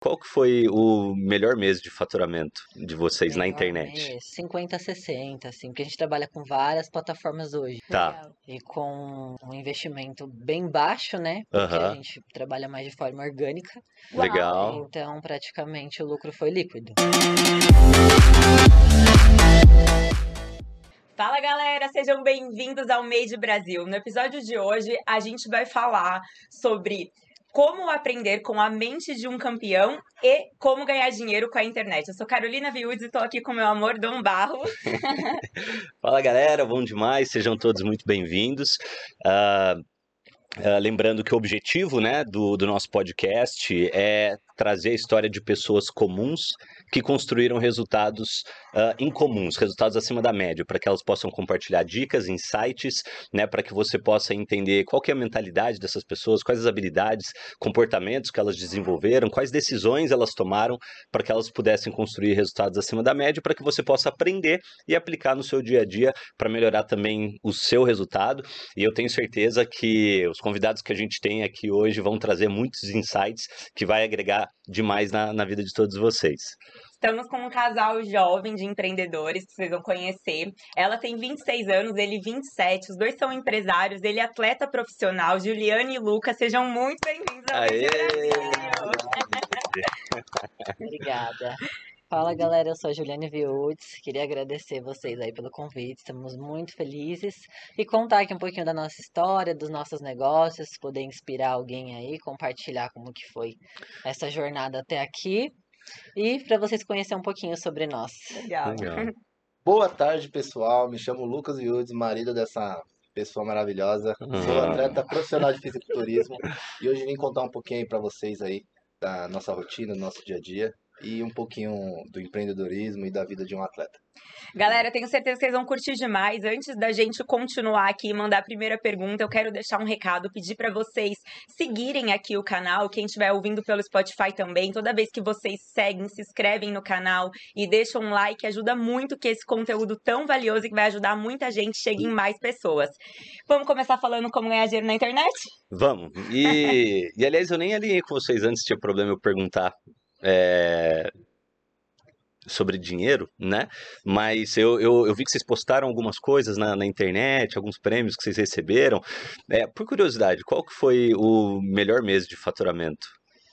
qual que foi o melhor mês de faturamento de vocês na internet? mês, 50, 60, assim, porque a gente trabalha com várias plataformas hoje. Tá. E com um investimento bem baixo, né? Porque Aham. a gente trabalha mais de forma orgânica. Legal. Então, praticamente, o lucro foi líquido. Fala galera, sejam bem-vindos ao Made Brasil. No episódio de hoje, a gente vai falar sobre como aprender com a mente de um campeão e como ganhar dinheiro com a internet. Eu sou Carolina Viúdes e estou aqui com meu amor Dom Barro. Fala galera, bom demais, sejam todos muito bem-vindos. Ah, ah, lembrando que o objetivo né, do, do nosso podcast é trazer a história de pessoas comuns que construíram resultados ah, incomuns, resultados acima da média, para que elas possam compartilhar dicas, insights, né, para que você possa entender qual é a mentalidade dessas pessoas, quais as habilidades, comportamentos que elas desenvolveram, quais decisões elas tomaram para que elas pudessem construir resultados acima da média, para que você possa aprender e aplicar no seu dia a dia para melhorar também o seu resultado. E eu tenho certeza que os convidados que a gente tem aqui hoje vão trazer muitos insights que vai agregar demais na, na vida de todos vocês. Estamos com um casal jovem de empreendedores que vocês vão conhecer. Ela tem 26 anos, ele 27. Os dois são empresários, ele é atleta profissional. Juliane e Lucas, sejam muito bem-vindos ao Aê! Brasil. Obrigada. Fala galera, eu sou a Juliane Viúdes. Queria agradecer vocês aí pelo convite. Estamos muito felizes e contar aqui um pouquinho da nossa história, dos nossos negócios, poder inspirar alguém aí, compartilhar como que foi essa jornada até aqui e para vocês conhecerem um pouquinho sobre nós. Legal. Legal. Boa tarde, pessoal. Me chamo Lucas Viúdes, marido dessa pessoa maravilhosa. Sou Uhum. atleta profissional de fisiculturismo e hoje vim contar um pouquinho aí para vocês aí da nossa rotina, do nosso dia a dia e um pouquinho do empreendedorismo e da vida de um atleta. Galera, tenho certeza que vocês vão curtir demais. Antes da gente continuar aqui e mandar a primeira pergunta, eu quero deixar um recado, pedir para vocês seguirem aqui o canal, quem estiver ouvindo pelo Spotify também. Toda vez que vocês seguem, se inscrevem no canal e deixam um like, ajuda muito que esse conteúdo tão valioso e que vai ajudar muita gente chegue em mais pessoas. Vamos começar falando como ganhar dinheiro na internet? Vamos. E, e aliás, eu nem alinhei com vocês antes, tinha problema eu perguntar é, sobre dinheiro, né? Mas eu, eu, eu vi que vocês postaram algumas coisas na, na internet, alguns prêmios que vocês receberam. É, por curiosidade, qual que foi o melhor mês de faturamento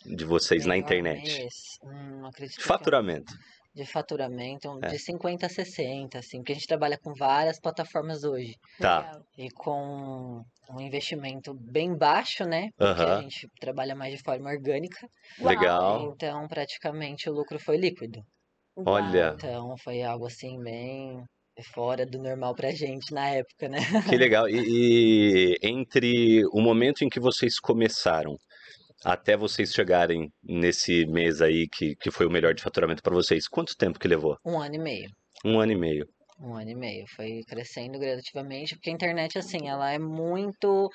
de vocês na Melhor internet? mês? Hum, faturamento. De faturamento É. de 50 a 60, assim, porque a gente trabalha com várias plataformas hoje. Tá. E com um investimento bem baixo, né? Porque a Aham. gente trabalha mais de forma orgânica. Legal. Então, praticamente, o lucro foi líquido. Olha, Então, foi algo assim, bem fora do normal pra gente na época, né? que legal. E, e entre o momento em que vocês começaram até vocês chegarem nesse mês aí que, que foi o melhor de faturamento para vocês, quanto tempo que levou? Um ano e meio. Um ano e meio. Um ano e meio. Foi crescendo gradativamente, porque a internet, assim, ela é muito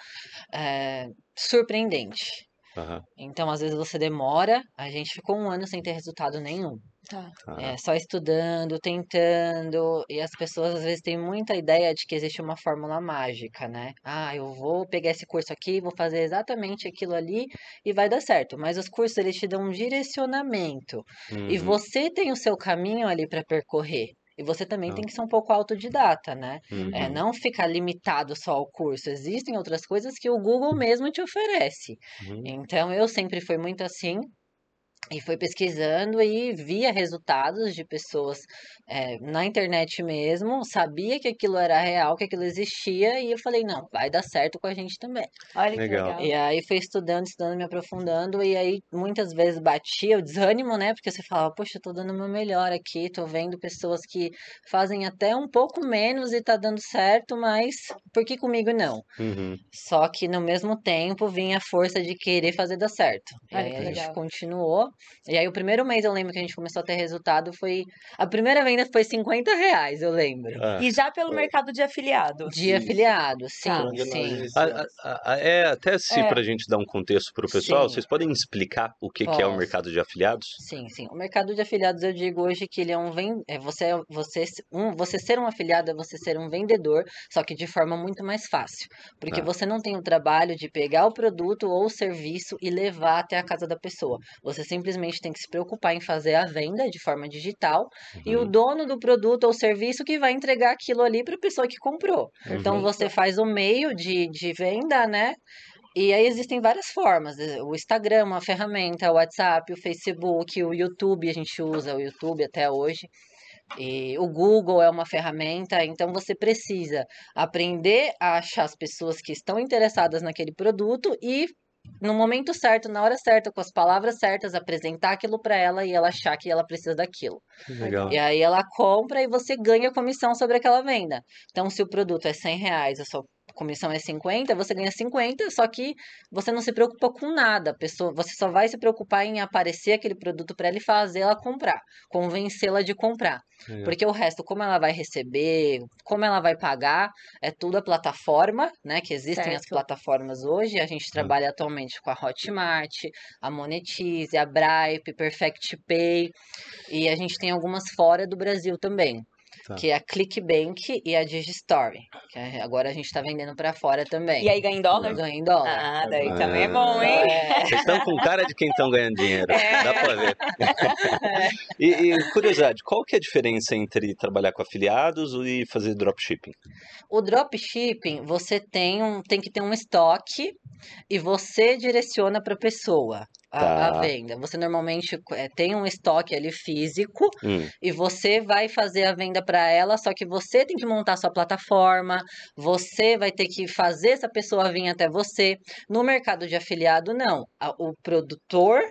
eh, surpreendente. Aham. Então, às vezes você demora, a gente ficou um ano sem ter resultado nenhum. Tá. Aham. É, só estudando, tentando, e as pessoas às vezes têm muita ideia de que existe uma fórmula mágica, né? Ah, eu vou pegar esse curso aqui, vou fazer exatamente aquilo ali e vai dar certo. Mas os cursos eles te dão um direcionamento e Uhum. você tem o seu caminho ali para percorrer. E você também Ah. tem que ser um pouco autodidata, né? É, Uhum. não ficar limitado só ao curso. Existem outras coisas que o Google mesmo te oferece. Uhum. Então, eu sempre fui muito assim. E fui pesquisando e via resultados de pessoas eh, na internet mesmo, sabia que aquilo era real, que aquilo existia, e eu falei, não, vai dar certo com a gente também. Olha que Legal. legal. E aí fui estudando, estudando, me aprofundando, e aí muitas vezes batia o desânimo, né? Porque você falava, poxa, eu tô dando o meu melhor aqui, tô vendo pessoas que fazem até um pouco menos e tá dando certo, mas por que comigo não? Uhum. Só que no mesmo tempo vinha a força de querer fazer dar certo. E aí a gente legal. continuou. E aí o primeiro mês eu lembro que a gente começou a ter resultado foi. A primeira venda foi 50 reais, eu lembro. Ah. E já pelo Foi. mercado de afiliado. De Isso. afiliado, sim, nós sim. A- a- a- é, até se É. pra gente dar um contexto pro pessoal, Sim. vocês podem explicar o que, que é o mercado de afiliados? Sim, sim. O mercado de afiliados eu digo hoje que ele é um ven... é você você um você ser um afiliado é você ser um vendedor, só que de forma muito mais fácil, porque Tá. você não tem o trabalho de pegar o produto ou o serviço e levar até a casa da pessoa. Você simplesmente tem que se preocupar em fazer a venda de forma digital e o Uhum. dono do produto ou serviço que vai entregar aquilo ali para a pessoa que comprou. Então Uhum. você faz o meio de, de venda, né? E aí existem várias formas. eh, O Instagram, é uma ferramenta, o WhatsApp, o Facebook, o YouTube, a gente usa o YouTube até hoje. E o Google é uma ferramenta, então você precisa aprender a achar as pessoas que estão interessadas naquele produto e no momento certo, na hora certa, com as palavras certas, apresentar aquilo para ela e ela achar que ela precisa daquilo. Legal. E aí ela compra e você ganha comissão sobre aquela venda. Então, se o produto é 100 reais, a sua comissão é 50, você ganha 50, só que você não se preocupa com nada. A pessoa, você só vai se preocupar em aparecer aquele produto para ele fazer ela comprar, convencê-la de comprar. Legal. Porque o resto, como ela vai receber, como ela vai pagar, é tudo a plataforma, né? Que existem as Certo. plataformas hoje. A gente trabalha atualmente com a Hotmart, a Monetize, a Bripe, Perfect Pay. E a gente tem algumas fora do Brasil também. Tá. Que é a Clickbank e a Digistore. Que é- agora a gente está vendendo para fora também. E aí ganha em dólar? Ganha em dólar. Ah, daí Ah. também é bom, hein? É. Vocês estão com cara de quem estão ganhando dinheiro. É. Dá pra ver. e, e, curiosidade, qual que é a diferença entre trabalhar com afiliados e fazer dropshipping? O dropshipping, você tem, um, tem que ter um estoque e você direciona para a pessoa a, a Tá. venda. Você normalmente eh, tem um estoque ali físico Hum, e você vai fazer a venda para ela, só que você tem que montar sua plataforma, você vai ter que fazer essa pessoa vir até você. No mercado de afiliado, não. A- O produtor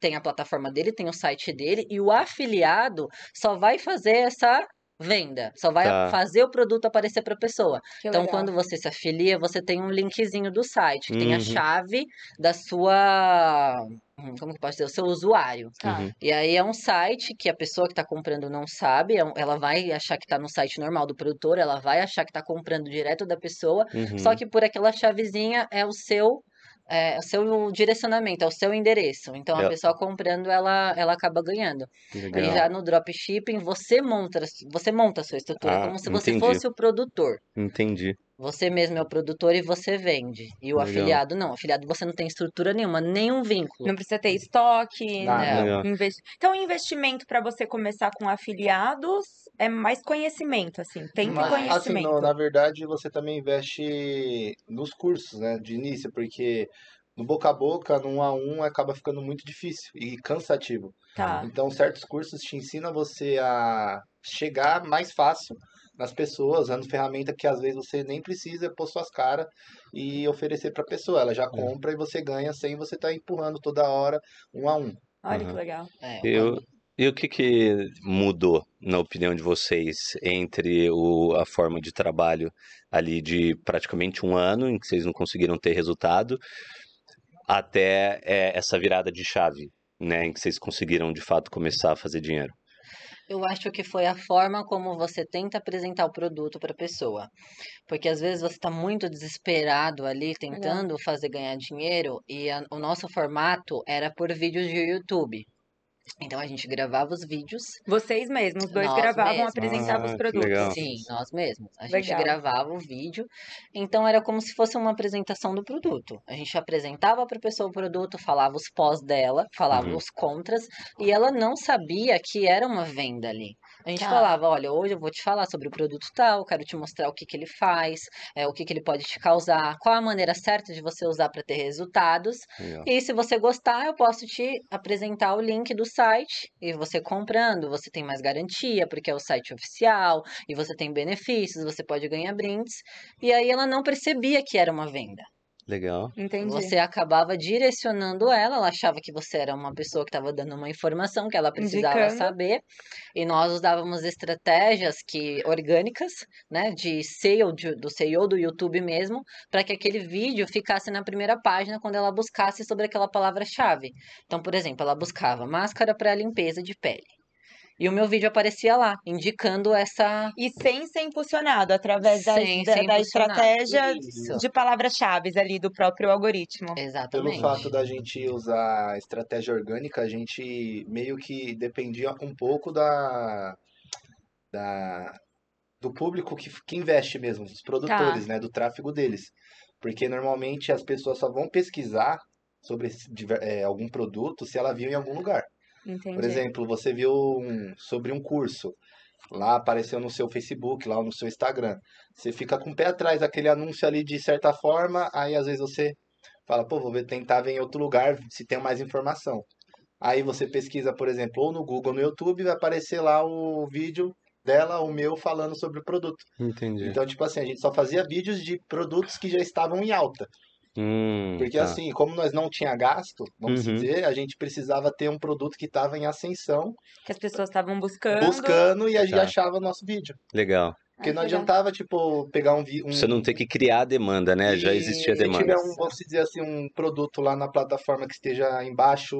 tem a plataforma dele, tem o site dele, e o afiliado só vai fazer essa venda, só vai Tá. fazer o produto aparecer para a pessoa. Que Então, legal. quando você se afilia, você tem um linkzinho do site, que tem a Uhum. chave da sua. Como que eu posso dizer? O seu usuário. Tá. uhum. E aí é um site que a pessoa que está comprando não sabe, é ela vai achar que está no site normal do produtor, ela vai achar que está comprando direto da pessoa, Uhum. só que por aquela chavezinha é o seu. É, o seu direcionamento, é o seu endereço. Então, É. a pessoa comprando, ela, ela acaba ganhando. Que E legal. já no dropshipping, você monta, você monta a sua estrutura, Ah, como se você entendi. fosse o produtor. Entendi. Você mesmo é o produtor e você vende. E o Legal. afiliado não. O afiliado você não tem estrutura nenhuma, nenhum vínculo. Não precisa ter estoque. Nada. né? Investi- Então, o investimento para você começar com afiliados é mais conhecimento, assim. Tempo Mas, e assim, conhecimento. no- na verdade, você também investe nos cursos, né, de início, porque no boca a boca, no um a um, acaba ficando muito difícil e cansativo. Tá. Então, certos cursos te ensinam você a chegar mais fácil nas pessoas, usando ferramenta que às vezes você nem precisa pôr suas caras e oferecer para a pessoa. Ela já compra e você ganha sem você estar empurrando toda hora um a um. Olha que Aham. legal. É, Eu, e o que, que mudou, na opinião de vocês, entre o, a forma de trabalho ali de praticamente um ano, em que vocês não conseguiram ter resultado, até é, essa virada de chave, né, em que vocês conseguiram de fato começar a fazer dinheiro? Eu acho que foi a forma como você tenta apresentar o produto para a pessoa. Porque às vezes você está muito desesperado ali, tentando fazer ganhar dinheiro, e a- o nosso formato era por vídeos de YouTube. Então a gente gravava os vídeos. Vocês mesmos, os dois Nós gravavam, mesmos. apresentavam Ah, os produtos. legal. Sim, nós mesmos. A gente Legal. gravava o vídeo. Então era como se fosse uma apresentação do produto. A gente apresentava para a pessoa o produto, falava os pós dela, falava Uhum. os contras, e ela não sabia que era uma venda ali. A gente Tá. falava, olha, hoje eu vou te falar sobre o produto tal, quero te mostrar o que que ele faz, é, o que que ele pode te causar, qual a maneira certa de você usar para ter resultados. Legal. E se você gostar, eu posso te apresentar o link do site e você comprando, você tem mais garantia, porque é o site oficial e você tem benefícios, você pode ganhar brindes. E aí ela não percebia que era uma venda. Legal. Entendi. Você acabava direcionando ela, ela achava que você era uma pessoa que estava dando uma informação que ela precisava Indicando. saber. E nós usávamos estratégias que orgânicas, né, de SEO de- do SEO do YouTube mesmo, para que aquele vídeo ficasse na primeira página quando ela buscasse sobre aquela palavra-chave. Então, por exemplo, ela buscava máscara para limpeza de pele. E o meu vídeo aparecia lá, indicando essa E sem ser impulsionado, através da, Sem da, ser da impulsionado. estratégia Isso. de palavras-chave ali do próprio algoritmo. Pelo Exatamente. fato da gente usar estratégia orgânica, a gente meio que dependia um pouco da, da do público que, que investe mesmo, dos produtores, né, do tráfego deles. Porque normalmente as pessoas só vão pesquisar sobre esse é, algum produto se ela viu em algum lugar. Entendi. Por exemplo, você viu um- sobre um curso, lá apareceu no seu Facebook, lá no seu Instagram. Você fica com o pé atrás daquele anúncio ali de certa forma, aí às vezes você fala, pô, vou ver, tentar ver em outro lugar se tem mais informação. Aí você pesquisa, por exemplo, ou no Google ou no YouTube, vai aparecer lá o vídeo dela, o meu, falando sobre o produto. Entendi. Então, tipo assim, a gente só fazia vídeos de produtos que já estavam em alta. Hum, Porque tá. assim, como nós não tinha gasto, vamos Uhum. dizer, a gente precisava ter um produto que estava em ascensão, Que as pessoas estavam buscando. buscando e a gente Tá. achava nosso vídeo. Legal. Porque não adiantava, tipo, pegar um vídeo. Você não tem que criar a demanda, né? Já E existia se demanda. tiver um, vamos dizer assim, um produto lá na plataforma que esteja embaixo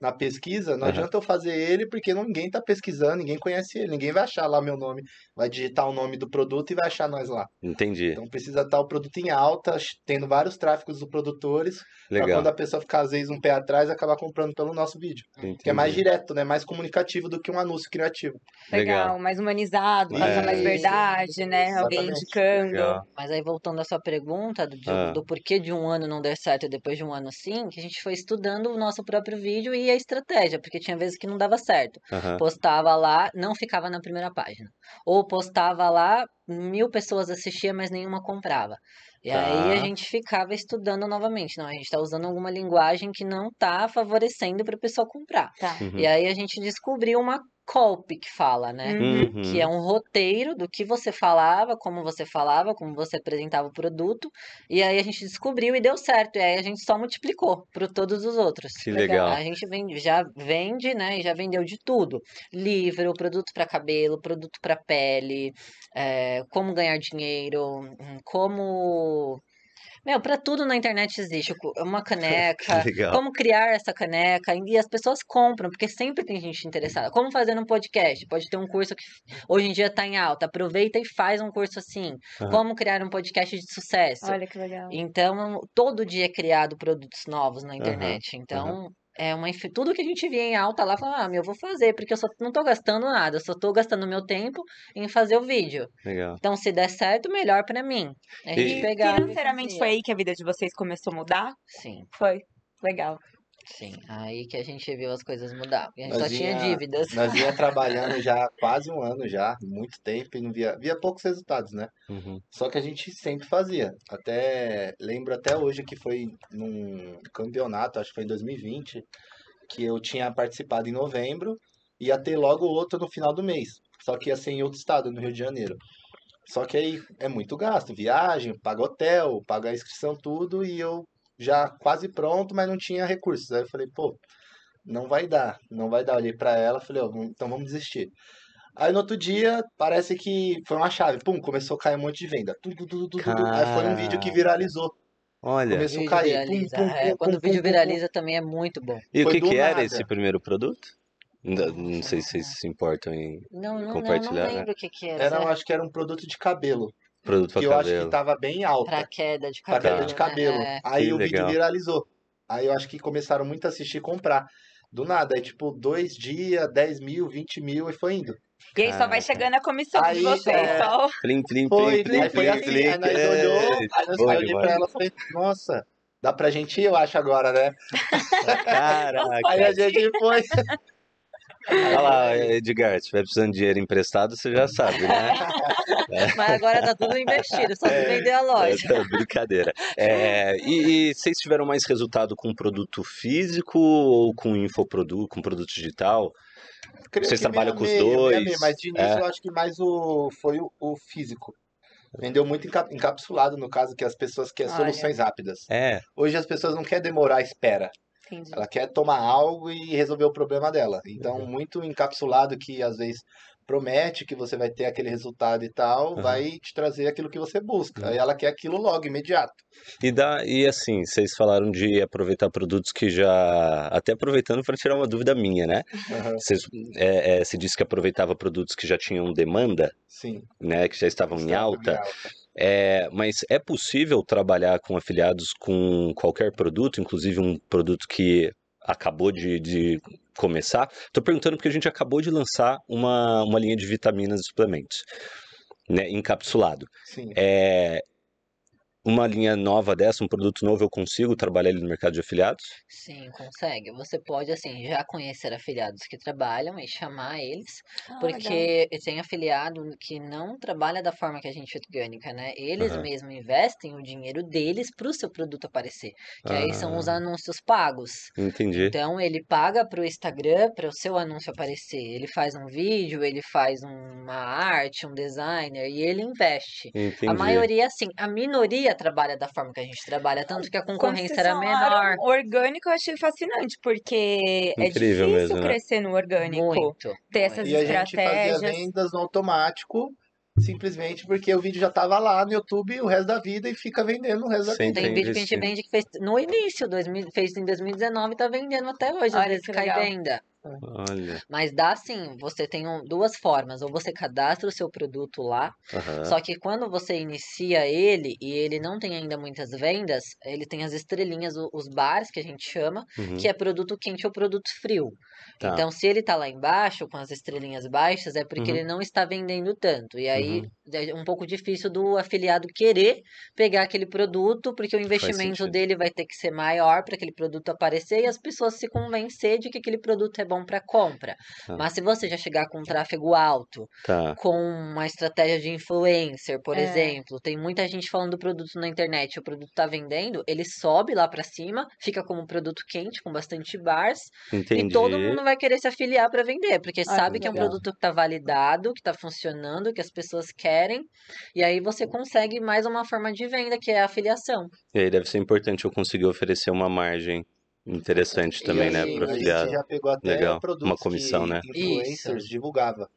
na pesquisa, não Aham. adianta eu fazer ele porque não, ninguém tá pesquisando, ninguém conhece ele, ninguém vai achar lá meu nome, vai digitar o nome do produto e vai achar nós lá. Entendi. Então precisa estar o produto em alta, tendo vários tráficos dos produtores, para Legal. quando a pessoa ficar às vezes um pé atrás, acabar comprando pelo nosso vídeo. Que é mais Entendi. direto, né? Mais comunicativo do que um anúncio criativo. Legal, Legal. mais humanizado, passa mais Isso. Verdade, né? Alguém indicando. Legal. Mas aí voltando à sua pergunta do, de- Ah. do porquê de um ano não der certo e depois de um ano sim, que a gente foi estudando o nosso próprio vídeo e a estratégia, porque tinha vezes que não dava certo. Aham. Postava lá, não ficava na primeira página. Ou postava lá, mil pessoas assistiam, mas nenhuma comprava. E aí a Tá. gente ficava estudando novamente. Não, a gente está usando alguma linguagem que não está favorecendo para o pessoal comprar. Tá. Uhum. E aí a gente descobriu uma copy que fala, né? Uhum. que é um roteiro do que você falava, como você falava, como você apresentava o produto. E aí a gente descobriu e deu certo. E aí a gente só multiplicou para todos os outros. Que legal. A gente vende, já vende, né? E já vendeu de tudo: livro, produto para cabelo, produto para pele, é, como ganhar dinheiro, hum, como. Meu, para tudo na internet existe. Uma caneca, como criar essa caneca. E as pessoas compram, porque sempre tem gente interessada. Como fazer um podcast? Pode ter um curso que hoje em dia está em alta. Aproveita e faz um curso assim. Aham. Como criar um podcast de sucesso. Olha que legal. Então, todo dia é criado produtos novos na internet. Então, é uma tudo que a gente via em alta lá, fala, ah, meu, eu vou fazer, porque eu só não tô gastando nada, eu só tô gastando meu tempo em fazer o vídeo. Legal. Então, se der certo, melhor pra mim. A gente E- pegava e Financeiramente foi aí que a vida de vocês começou a mudar? Sim, Foi. Legal. Sim. Aí que a gente viu as coisas mudar. Porque a gente Nós só tinha vinha- dívidas. Nós vinha trabalhando já há quase um ano já, muito tempo, e não via, via poucos resultados, né? Uhum. Só que a gente sempre fazia. Até lembro até hoje que foi num campeonato, acho que foi em 2020, que eu tinha participado em novembro, ia ter logo outro no final do mês. Só que ia ser em outro estado, no Rio de Janeiro. Só que aí é muito gasto, viagem, paga hotel, paga a inscrição, tudo, e eu já quase pronto, mas não tinha recursos. Aí eu falei, pô, não vai dar, não vai dar. Olhei pra ela, falei, ó, vamos- então vamos desistir. Aí no outro dia, parece que foi uma chave, pum, começou a cair um monte de venda. Tudo, tudo, tudo, tudo. Aí foi um vídeo que viralizou. Olha. Começou a Vídeo cair. Pum, viraliza. pum, é, pum, quando pum, o vídeo pum, pum, viraliza também é muito bom. E o Foi que do que era nada. esse primeiro produto? Não, não sei se vocês se importam em Não, não, não, não Compartilhar, né? lembro o que que era. Era, acho que era um produto de cabelo. Produto Que pra eu acho que cabelo. tava bem alta. Pra queda de Pra cabelo. queda de né? cabelo. É. Aí Que o vídeo legal. viralizou. Aí eu acho que começaram muito a assistir e comprar. Do nada, aí tipo, dois dias, 10 mil, 20 mil e foi indo. E aí só vai chegando a comissão de Aí, vocês. é. Só... Plim, plim, Foi, plim, plim, aí foi plim, assim. plim. Aí nós É, olhou, aí nós eu olhei pra ela e falei, nossa, dá pra gente ir, eu acho, agora, né? Caraca. Aí a gente foi. Olha lá, Edgar, se tiver precisando de dinheiro emprestado, você já sabe, né? Mas agora tá tudo investido, só É. se vender a loja. É, brincadeira. É, e, e vocês tiveram mais resultado com produto físico ou com infoproduto, com produto digital? Creio Vocês trabalham com os dois? meia, mas de início É. eu acho que mais o foi o, o físico. Vendeu muito enca- encapsulado, no caso, que as pessoas querem Olha. soluções rápidas. É, Hoje as pessoas não querem demorar a espera. Entendi. Ela quer tomar algo e resolver o problema dela. Então, Uhum. muito encapsulado que às vezes promete que você vai ter aquele resultado e tal, Uhum. vai te trazer aquilo que você busca. Uhum. Aí ela quer aquilo logo, imediato. e, dá, e assim, vocês falaram de aproveitar produtos que já. Até aproveitando para tirar uma dúvida minha, né? Aham, Vocês, é, é, você disse que aproveitava produtos que já tinham demanda, Sim. né? Que já estavam em Estava alta. É, mas é possível trabalhar com afiliados com qualquer produto, inclusive um produto que acabou de, de começar? Estou perguntando porque a gente acabou de lançar uma, uma linha de vitaminas e suplementos, né, encapsulado. Sim. É, uma linha nova dessa, um produto novo, eu consigo trabalhar ele no mercado de afiliados? Sim, consegue. Você pode, assim, já conhecer afiliados que trabalham e chamar eles, Ah, legal. porque tem afiliado que não trabalha da forma que a gente orgânica, né? Eles Aham. mesmos investem o dinheiro deles para o seu produto aparecer, que aí são os Ah. anúncios pagos. Entendi. Então ele paga para o Instagram para o seu anúncio aparecer. Ele faz um vídeo, ele faz uma arte, um designer e ele investe. Entendi. A maioria, sim. A minoria trabalha da forma que a gente trabalha, tanto que a concorrência era menor. Orgânico eu achei fascinante, porque é Incrível difícil mesmo, né? crescer no orgânico. Muito. Ter essas E a gente fazia estratégias. vendas no automático, simplesmente porque o vídeo já tava lá no YouTube o resto da vida e fica vendendo o resto da vida. Tem vídeo que a gente vende que fez no início, 2000, fez em 2019 e tá vendendo até hoje, às Olha vezes que cai legal. venda. Olha. Mas dá sim, você tem um- duas formas, ou você cadastra o seu produto lá, Aham. só que quando você inicia ele e ele não tem ainda muitas vendas, ele tem as estrelinhas, os bars que a gente chama, Uhum. que é produto quente ou produto frio. Tá. Então, se ele tá lá embaixo, com as estrelinhas baixas, é porque Uhum. ele não está vendendo tanto. E aí Uhum. é um pouco difícil do afiliado querer pegar aquele produto, porque o investimento dele vai ter que ser maior para aquele produto aparecer e as pessoas se convencer de que aquele produto é bom para compra. Tá. Mas se você já chegar com tráfego alto, Tá. com uma estratégia de influencer, por É. exemplo, tem muita gente falando do produto na internet, o produto tá vendendo, ele sobe lá para cima, fica como um produto quente, com bastante bars, Entendi. e todo mundo vai querer se afiliar para vender, porque Ah, sabe que que é um produto que está validado, que está funcionando, que as pessoas querem, e aí você consegue mais uma forma de venda, que é a afiliação. E aí deve ser importante eu conseguir oferecer uma margem interessante E também, né, aí, pro a afiliado. gente já pegou até Legal. produtos Uma comissão, que né? influencers divulgava.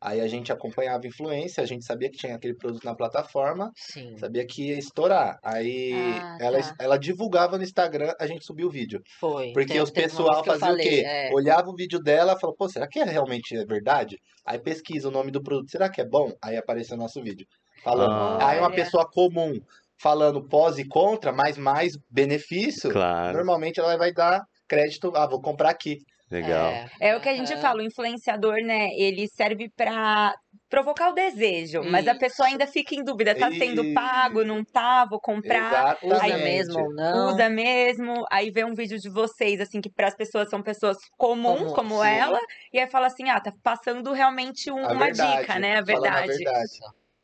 Aí a gente acompanhava influência, a gente sabia que tinha aquele produto na plataforma, Sim. sabia que ia estourar. Aí Ah, ela, tá. ela divulgava no Instagram, a gente subiu o vídeo. Foi. Porque Teve- os pessoal fazia o falei, quê? é, Olhava o vídeo dela e falou, pô, será que é realmente é verdade? Aí pesquisa o nome do produto, será que é bom? Aí apareceu o nosso vídeo. Falando. Ah. Aí uma pessoa comum falando pós e contra, mas mais benefício, Claro, normalmente ela vai dar crédito, ah, vou comprar aqui. legal. É o que a gente aham. fala, o influenciador, né? Ele serve pra provocar o desejo, mas a pessoa ainda fica em dúvida, tá sendo pago, não tá, vou comprar. Usa Exatamente. mesmo ou não. Usa mesmo, aí vê um vídeo de vocês, assim, que para as pessoas são pessoas comuns, Comum, como sim. ela, e aí fala assim: ah, tá passando realmente um- uma verdade, dica, né? A falando a verdade.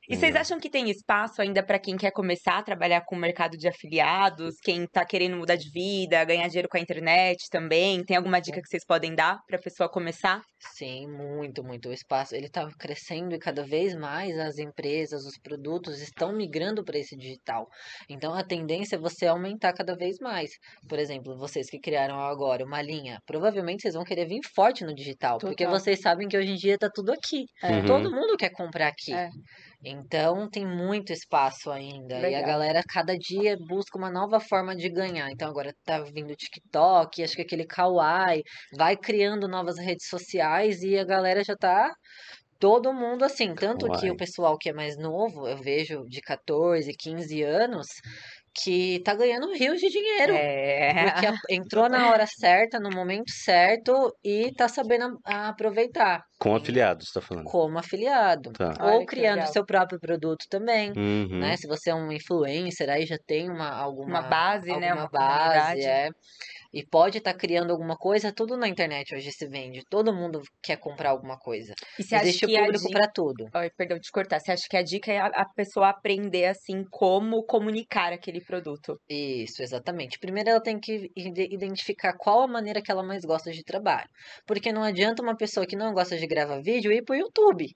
E vocês acham que tem espaço ainda para quem quer começar a trabalhar com o mercado de afiliados, quem tá querendo mudar de vida, ganhar dinheiro com a internet também? Tem alguma dica que vocês podem dar para a pessoa começar? Sim, muito, muito. O espaço, ele está crescendo e cada vez mais as empresas, os produtos estão migrando para esse digital. Então, a tendência é você aumentar cada vez mais. Por exemplo, vocês que criaram agora uma linha, provavelmente vocês vão querer vir forte no digital, porque Total. vocês sabem que hoje em dia está tudo aqui. Uhum. Todo mundo quer comprar aqui. É. Então, tem muito espaço ainda. E a Legal. galera, cada dia, busca uma nova forma de ganhar. Então, agora tá vindo o TikTok, acho que aquele Kawaii, vai criando novas redes sociais e a galera já tá. Todo mundo assim, tanto que Kawaii. o pessoal que é mais novo, eu vejo de 14, 15 anos, que tá ganhando rios de dinheiro. É. Porque entrou na hora certa, no momento certo e tá sabendo aproveitar Com afiliados, tá falando. como afiliado. Tá. Olha Ou que criando seu próprio produto também. Uhum. Né? Se você é um influencer, aí já tem uma, alguma, Uma base, né? alguma Uma base, comunidade. é. E pode estar criando alguma coisa, tudo na internet hoje se vende. Todo mundo quer comprar alguma coisa. E você acha Existe que público dica... para tudo. Ai, perdão de cortar. Você acha que a dica é a, pessoa aprender, assim, como comunicar aquele produto? Isso, exatamente. Primeiro ela tem que ide- identificar qual a maneira que ela mais gosta de trabalho. Porque não adianta uma pessoa que não gosta de gravar vídeo ir pro YouTube.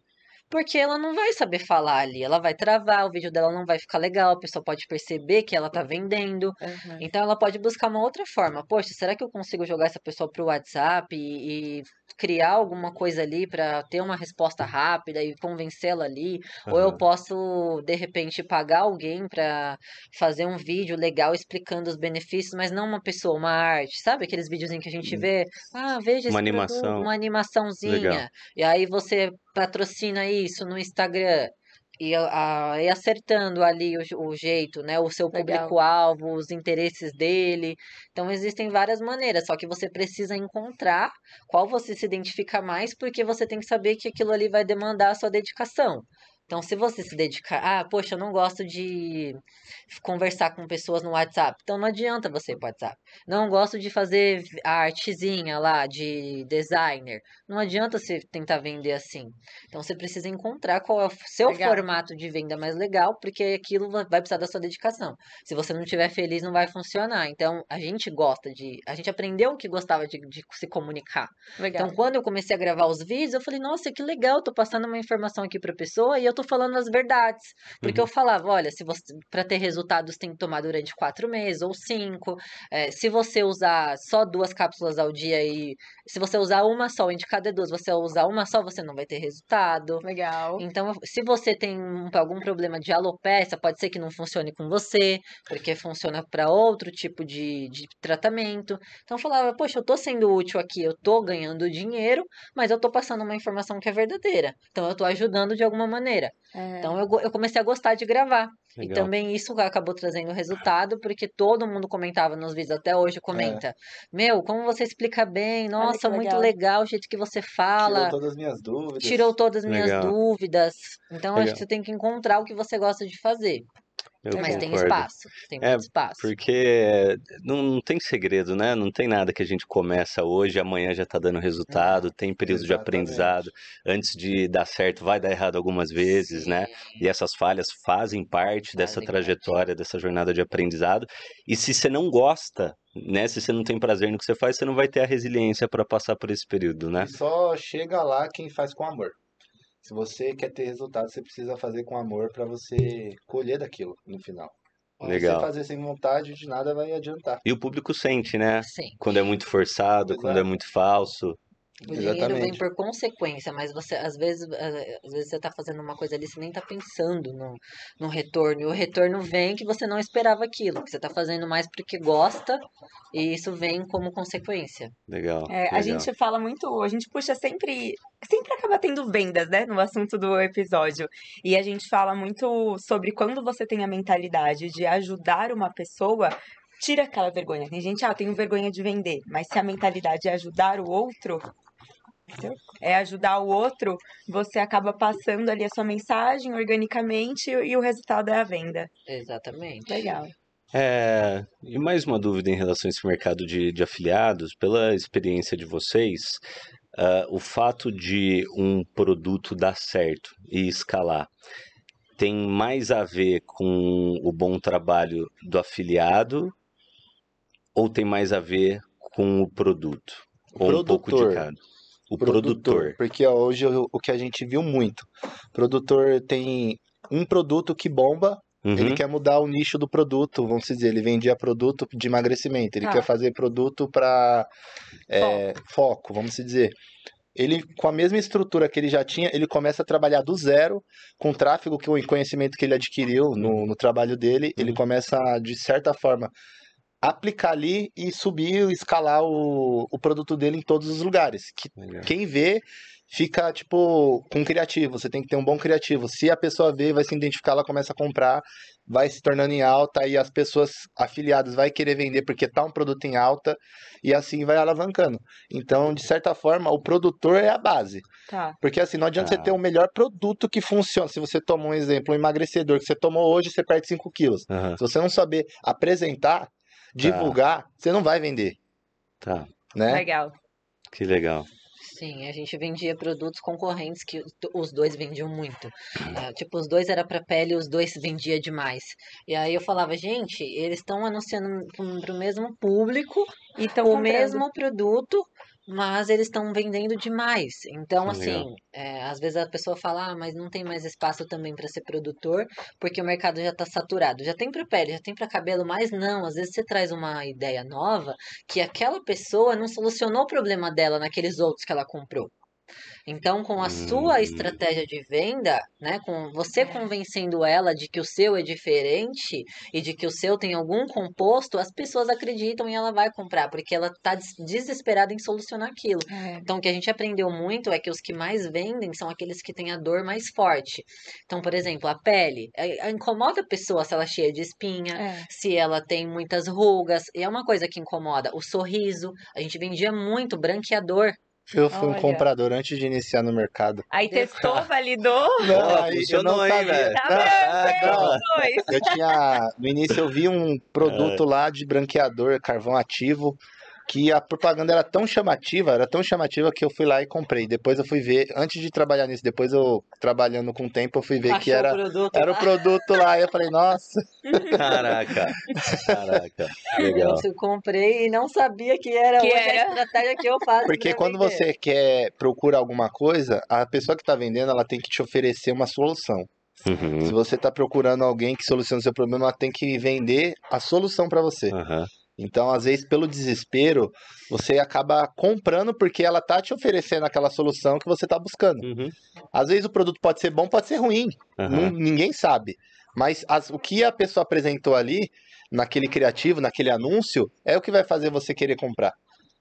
Porque ela não vai saber falar ali, ela vai travar, o vídeo dela não vai ficar legal, a pessoa pode perceber que ela tá vendendo. Então ela pode buscar uma outra forma. Poxa, será que eu consigo jogar essa pessoa pro WhatsApp e, e criar alguma coisa ali para ter uma resposta rápida e convencê-la ali? Ou eu posso, de repente, pagar alguém para fazer um vídeo legal explicando os benefícios, mas não uma pessoa, uma arte. Sabe aqueles videozinhos que a gente vê? Ah, veja Uma esse produto, animação. uma animaçãozinha. Legal. E aí você patrocina isso no Instagram. E, a- e acertando ali o, o jeito, né? O seu público-alvo, os interesses dele. Então, existem várias maneiras, só que você precisa encontrar qual você se identifica mais, porque você tem que saber que aquilo ali vai demandar a sua dedicação. Então, se você se dedicar, ah, poxa, eu não gosto de conversar com pessoas no WhatsApp. Então, não adianta você ir pro WhatsApp. Não gosto de fazer a artezinha lá de designer. Não adianta você tentar vender assim. Então, você precisa encontrar qual é o seu Legal. formato de venda mais legal, porque aquilo va- vai precisar da sua dedicação. Se você não estiver feliz, não vai funcionar. Então, a gente gosta de. A gente aprendeu que gostava de, de se comunicar. Legal. Então, quando eu comecei a gravar os vídeos, eu falei, nossa, que legal, tô passando uma informação aqui pra pessoa e eu tô falando as verdades. Porque Uhum. eu falava, olha, se você para ter resultados tem que tomar durante quatro meses ou cinco. É, se você usar só duas cápsulas ao dia e se você usar uma só, o indicado é duas, você usar uma só, você não vai ter resultado. Legal. Então, se você tem um- algum problema de alopecia, pode ser que não funcione com você, porque funciona para outro tipo de, de tratamento. Então, eu falava, poxa, eu tô sendo útil aqui, eu tô ganhando dinheiro, mas eu tô passando uma informação que é verdadeira. Então, eu tô ajudando de alguma maneira. É. Então, eu, eu comecei a gostar de gravar. E Legal. também isso acabou trazendo resultado, porque todo mundo comentava nos vídeos, até hoje comenta. Meu, como você explica bem, nossa, que muito legal. legal o jeito que você fala Tirou todas as minhas dúvidas. tirou todas as minhas Legal. dúvidas. Então, acho Legal. que você tem que encontrar o que você gosta de fazer. Eu Mas tem concordo. espaço. Tem É, muito espaço. Porque não, não tem segredo, né? Não tem nada que a gente começa hoje, amanhã já tá dando resultado, tem período de exatamente. aprendizado. Antes de dar certo, vai dar errado algumas vezes, né? Sim. E essas falhas fazem parte dessa Fazem trajetória, dessa jornada de aprendizado. E se você não gosta, né? Se você não tem prazer no que você faz, você não vai ter a resiliência para passar por esse período, né? E só chega lá quem faz com amor. Se você quer ter resultado, você precisa fazer com amor para você colher daquilo no final. Se Legal. você fazer sem vontade, de nada vai adiantar. E o público sente, né? Sim. Quando é muito forçado, quando é Exato. muito falso. O dinheiro vem Exatamente. por consequência, mas você, às vezes, eh, às vezes você tá fazendo uma coisa ali, você nem tá pensando no, no retorno. E o retorno vem que você não esperava aquilo. Que você tá fazendo mais porque gosta, e isso vem como consequência. Legal. É, a legal. gente fala muito, a gente puxa sempre, sempre acaba tendo vendas, né, no assunto do episódio. E a gente fala muito sobre quando você tem a mentalidade de ajudar uma pessoa, tira aquela vergonha. Tem gente, ah, eu tenho vergonha de vender, mas se a mentalidade é ajudar o outro? É ajudar o outro, você acaba passando ali a sua mensagem organicamente e o resultado é a venda. Exatamente. Legal. É, e mais uma dúvida em relação a esse mercado de, de afiliados, pela experiência de vocês, ah, o fato de um produto dar certo e escalar tem mais a ver com o bom trabalho do afiliado ou tem mais a ver com o produto? O Ou um pouco de produtor. cada? O produtor. Porque ó, hoje o, que a gente viu muito. Produtor tem um produto que bomba, ele Uhum, quer mudar o nicho do produto, vamos dizer, ele vendia produto de emagrecimento, ele Tá. quer fazer produto para foco, vamos dizer. Ele, com a mesma estrutura que ele já tinha, ele começa a trabalhar do zero, com o tráfego, com o conhecimento que ele adquiriu no, no trabalho dele, ele Uhum. começa, a, de certa forma, aplicar ali e subir, escalar o, o produto dele em todos os lugares. Que legal. quem vê fica, tipo, com criativo. Você tem que ter um bom criativo. Se a pessoa vê, vai se identificar, ela começa a comprar, vai se tornando em alta e as pessoas afiliadas vai querer vender porque tá um produto em alta e assim vai alavancando. Então, de certa forma, o produtor é a base. Tá. Porque assim, não adianta Ah. você ter o melhor produto que funciona. Se você tomou um exemplo, um emagrecedor que você tomou hoje, você perde 5 quilos. Aham, Se você não saber apresentar, divulgar, você não vai vender, tá, né? Legal. que legal. Sim, a gente vendia produtos concorrentes que os dois vendiam muito. Ah, tipo, os dois era para pele, os dois vendia demais. E aí eu falava, gente, eles estão anunciando para o mesmo público E estão o comprando. mesmo produto, mas eles estão vendendo demais. Então, assim, é, às vezes a pessoa fala, ah, mas não tem mais espaço também para ser produtor, porque o mercado já está saturado. Já tem para pele, já tem para cabelo, mas não. Às vezes você traz uma ideia nova que aquela pessoa não solucionou o problema dela naqueles outros que ela comprou. Então, com a sua Hum. estratégia de venda, né, com você convencendo ela de que o seu é diferente e de que o seu tem algum composto, as pessoas acreditam e ela vai comprar, porque ela está desesperada em solucionar aquilo. É. Então, o que a gente aprendeu muito é que os que mais vendem são aqueles que têm a dor mais forte. Então, por exemplo, a pele. é- é- Incomoda a pessoa se ela é cheia de espinha, É. se ela tem muitas rugas. E é uma coisa que incomoda. O sorriso. A gente vendia muito branqueador. Eu fui um Olha. comprador antes de iniciar no mercado. Aí testou, validou. Não, aí eu não hein, sabia. Tá Ah. Os dois. Eu tinha. No início eu vi um produto lá de branqueador, carvão ativo, que a propaganda era tão chamativa, era tão chamativa que eu fui lá e comprei. Depois eu fui ver, antes de trabalhar nisso, depois eu trabalhando com o tempo, eu fui ver que Achou era, o produto era o lá. produto lá. E eu falei, nossa, Caraca. Caraca. Legal. Eu comprei e não sabia que era Que era. a estratégia que eu faço. porque quando vender. você quer, procura alguma coisa, a pessoa que está vendendo, ela tem que te oferecer uma solução. Se Uhum. você está procurando alguém que solucione o seu problema, ela tem que vender a solução para você. Aham. Então, às vezes, pelo desespero, você acaba comprando porque ela tá te oferecendo aquela solução que você tá buscando. Uhum. Às vezes o produto pode ser bom, pode ser ruim, não- ninguém sabe. Mas as- o que a pessoa apresentou ali, naquele criativo, naquele anúncio, é o que vai fazer você querer comprar.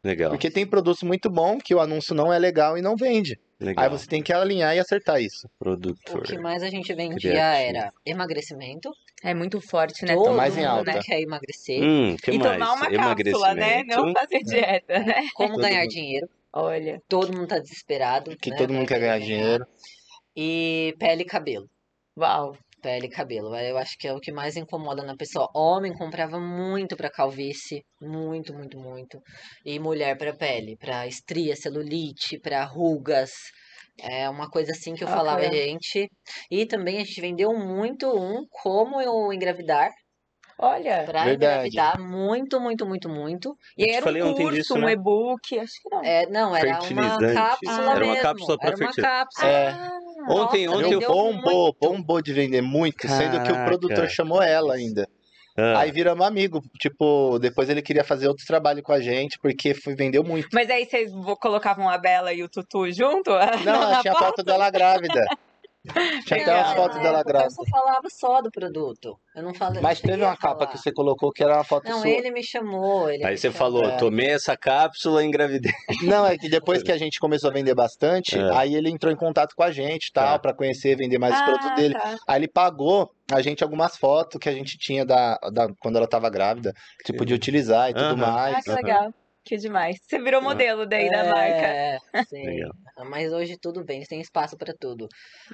Legal. Porque tem produtos muito bons que o anúncio não é legal e não vende. Legal. Aí você tem que alinhar e acertar isso. O Produtor. que mais a gente vendia Criativo. era emagrecimento. É muito forte, né? Todo mais em mundo, alta. né? quer emagrecer. Hum, que E mais? tomar uma cápsula, né? Não fazer dieta, né? Como Todo ganhar mundo. dinheiro. Olha. Todo mundo tá desesperado. Que né, todo mundo quer ganhar ganhar. dinheiro. E pele e cabelo. Uau. Pele e cabelo. Eu acho que é o que mais incomoda na pessoa. Homem comprava muito pra calvície, muito, muito, muito. E mulher pra pele, pra estria, celulite, pra rugas. É uma coisa assim que eu Ok. falava, gente. E também a gente vendeu muito um como eu engravidar. Olha. Pra Verdade. engravidar, muito, muito, muito, muito. E te era um curso, disso, um né? e-book, acho que não. É, não, era uma cápsula Era uma cápsula pra era uma fertilizante. cápsula. É. Ah, Ontem, Nossa, ontem bombou, muito. bombou de vender muito, sendo que o Caraca. produtor chamou ela ainda. Ah, Aí viramos amigo. Tipo, depois ele queria fazer outros trabalhos com a gente, porque foi, vendeu muito. Mas aí vocês vo- colocavam a Bela e o Tutu junto? Não, ela tinha foto? foto dela grávida. Tinha até Legal. umas fotos dela grávida. Eu só falava só do produto. Eu não falei. Mas não teve uma capa falar. que você colocou que era uma foto Não, sua. ele me chamou. Ele Aí me você chamou. falou, É. tomei essa cápsula e engravidei. Não, é que depois que a gente começou a vender bastante, É. aí ele entrou em contato com a gente, tal, Tá. pra conhecer, vender mais os Ah, produtos dele. tá. Aí ele pagou a gente algumas fotos que a gente tinha da, da quando ela tava grávida, que podia utilizar e tudo mais. Ah, que legal. Que demais. Você virou modelo daí da É, marca. Sim. Legal. Mas hoje tudo bem, tem espaço pra tudo.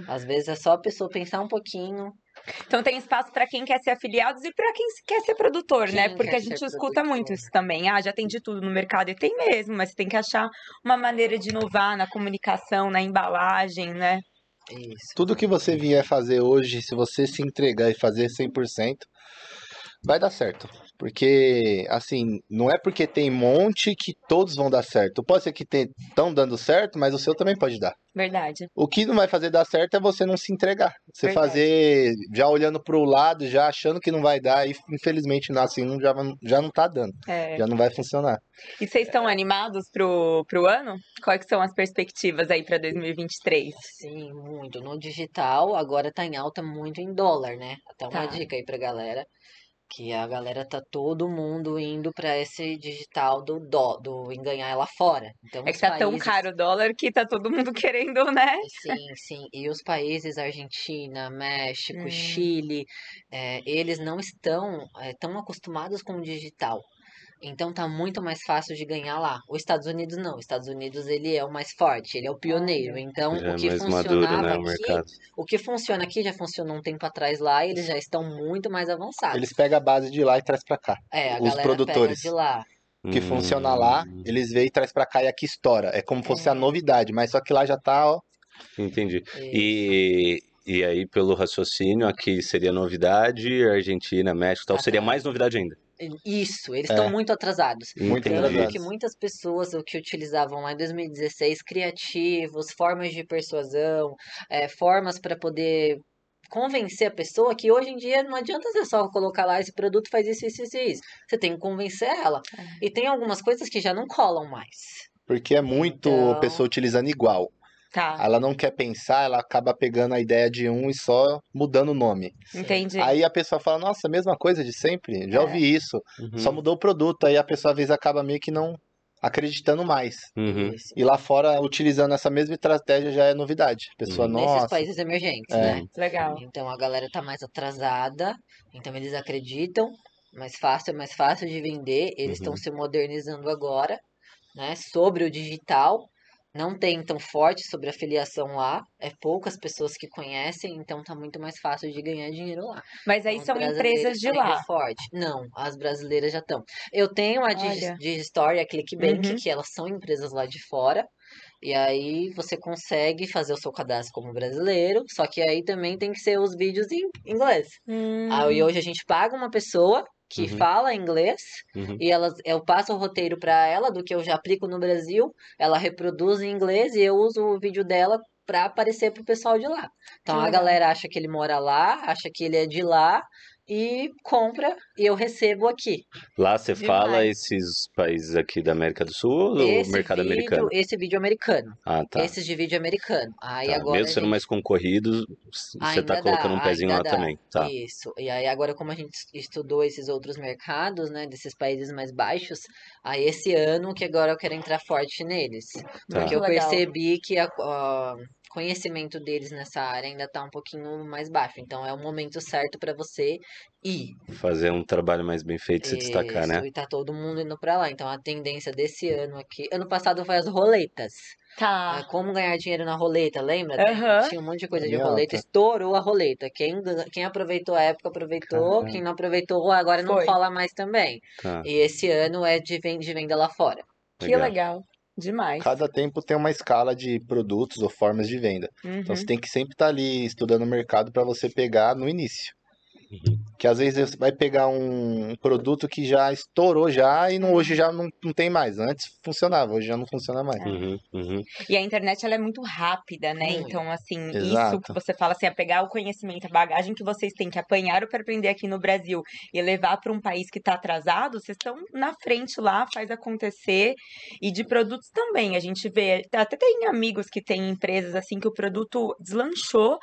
Às vezes é só a pessoa pensar um pouquinho. Então tem espaço para quem quer ser afiliados e para quem quer ser produtor, né? Quem Porque quer a gente escuta produtor. muito isso também. Ah, já tem de tudo no mercado e tem mesmo, mas você tem que achar uma maneira de inovar na comunicação, na embalagem, né? Isso. Tudo que você vier fazer hoje, se você se entregar e fazer 100%, vai dar certo. Porque, assim, não é porque tem monte que todos vão dar certo. Pode ser que estão dando certo, mas o seu também pode dar. Verdade. O que não vai fazer dar certo é você não se entregar. Você Verdade. fazer já olhando pro lado, já achando que não vai dar, e infelizmente não, assim, já, já não tá dando. É. Já não vai funcionar. E vocês estão animados pro, pro ano? Quais que são as perspectivas aí para 2023? Sim, muito. No digital, agora tá em alta muito em dólar, né? Até uma Tá. dica aí pra galera. Que a galera tá todo mundo indo pra esse digital do dó, do em ganhar lá fora. Então, É que tá tão países- caro o dólar que tá todo mundo querendo, né? Sim, sim. E os países Argentina, México, Hum. Chile, é, eles não estão é, tão acostumados com o digital. Então tá muito mais fácil de ganhar lá. Os Estados Unidos não. Os Estados Unidos ele é o mais forte, ele é o pioneiro. Então é o que mais maduro, funcionava né, o aqui, mercado. o que funciona aqui já funcionou um tempo atrás lá, e eles já estão muito mais avançados. Eles pegam a base de lá e traz pra cá. É, a os produtores. pega de lá. O que Hum. funciona lá, eles veem e traz pra cá e aqui estoura. É como fosse a novidade, mas só que lá já tá, ó. Entendi. E- E, aí, pelo raciocínio, aqui seria novidade, Argentina, México e tal, seria Até- mais novidade ainda. Isso, eles É. estão muito atrasados. Muito. Tanto atrasados. que muitas pessoas o que utilizavam lá em 2016 criativos, formas de persuasão, é, formas para poder convencer a pessoa que hoje em dia não adianta você só colocar lá esse produto faz isso, isso, isso, isso. Você tem que convencer ela. E tem algumas coisas que já não colam mais. Porque é muito Então- pessoa utilizando igual. Tá, Ela não quer pensar, ela acaba pegando a ideia de um e só mudando o nome. entendi. Aí a pessoa fala, nossa, mesma coisa de sempre, já É. ouvi isso. Uhum. Só mudou o produto, aí a pessoa às vezes acaba meio que não acreditando mais. Uhum. E lá fora, utilizando essa mesma estratégia já é novidade. A pessoa, Uhum. Nesses nossa, países emergentes, É. né? Legal. Então a galera tá mais atrasada, então eles acreditam, mais fácil, é mais fácil de vender, eles estão Uhum. se modernizando agora, né, sobre o digital, não tem tão forte sobre a filiação lá, é poucas pessoas que conhecem, então tá muito mais fácil de ganhar dinheiro lá. Mas aí Então, são as empresas de lá. forte. Não, as brasileiras já estão. Eu tenho a Digi. Digistory a ClickBank, Uhum. que elas são empresas lá de fora. E aí você consegue fazer o seu cadastro como brasileiro, só que aí também tem que ser os vídeos em inglês. Hum, Aí hoje a gente paga uma pessoa que Uhum. fala inglês Uhum. e elas, eu passo o roteiro para ela do que eu já aplico no Brasil, ela reproduz em inglês e eu uso o vídeo dela para aparecer pro pessoal de lá. Então Que a legal. galera acha que ele mora lá, acha que ele é de lá e compra e eu recebo aqui. Lá você fala Demais. esses países aqui da América do Sul ou esse mercado vídeo, americano? esse vídeo americano, Ah, tá. esses de vídeo americano. Aí Tá, agora Mesmo sendo gente- mais concorrido, você tá colocando dá, um pezinho lá dá. também. Tá. Isso. E aí agora como a gente estudou esses outros mercados, né, desses países mais baixos, aí esse ano que agora eu quero entrar forte neles, Tá. porque eu legal. percebi que a, a- conhecimento deles nessa área ainda tá um pouquinho mais baixo. Então é o momento certo para você ir. Fazer um trabalho mais bem feito e se destacar, né? E tá todo mundo indo para lá. Então a tendência desse ano aqui, ano passado foi as roletas. Tá. Ah, Como ganhar dinheiro na roleta, lembra? Aham. Tinha um monte de coisa de roleta, alta. estourou a roleta. Quem, quem aproveitou a época, aproveitou. Caramba. Quem não aproveitou, agora não Foi. rola mais também. Tá. E esse ano é de ven- de venda lá fora. Que legal. Demais. Cada tempo tem uma escala de produtos ou formas de venda. Uhum. Então você tem que sempre estar ali estudando o mercado para você pegar no início. Uhum. Que às vezes você vai pegar um produto que já estourou já e não, hoje já não, não tem mais. Antes funcionava, hoje já não funciona mais. Uhum, uhum. E a internet ela é muito rápida, né? Então, assim, isso Exato. que você fala assim, é pegar o conhecimento, a bagagem que vocês têm que apanhar para aprender aqui no Brasil e levar para um país que está atrasado, vocês estão na frente lá, faz acontecer. E de produtos também, a gente vê, até tem amigos que têm empresas assim que o produto deslanchou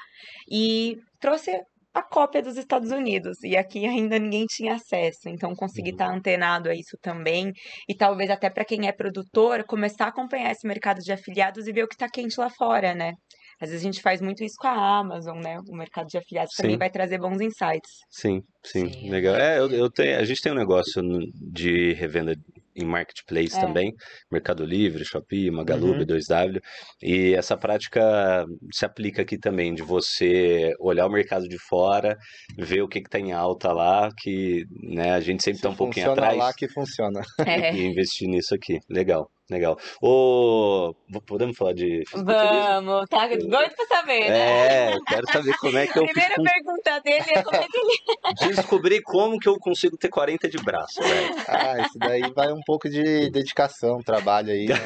e trouxe a cópia dos Estados Unidos. E aqui ainda ninguém tinha acesso. Então, conseguir Uhum. estar antenado a isso também. E talvez até para quem é produtor, começar a acompanhar esse mercado de afiliados e ver o que está quente lá fora, né? Às vezes a gente faz muito isso com a Amazon, né? O mercado de afiliados também Sim. vai trazer bons insights. Sim, sim, Sim, legal. é É, eu, eu tenho, a gente tem um negócio de revenda em marketplace É. também, Mercado Livre, Shopee, Magalu, Uhum. B2W, e essa prática se aplica aqui também, de você olhar o mercado de fora, ver o que que tá em alta lá, que né, a gente sempre Se tá um pouquinho atrás lá que funciona. É. e investir nisso aqui. Legal, legal. Ô, podemos falar de? Vamos, tá doido pra saber, né? É, quero saber como é que eu A primeira pergunta dele é como é que ele... descobri como que eu consigo ter 40 de braço, velho. Ah, isso daí vai um pouco de dedicação, trabalho aí, né,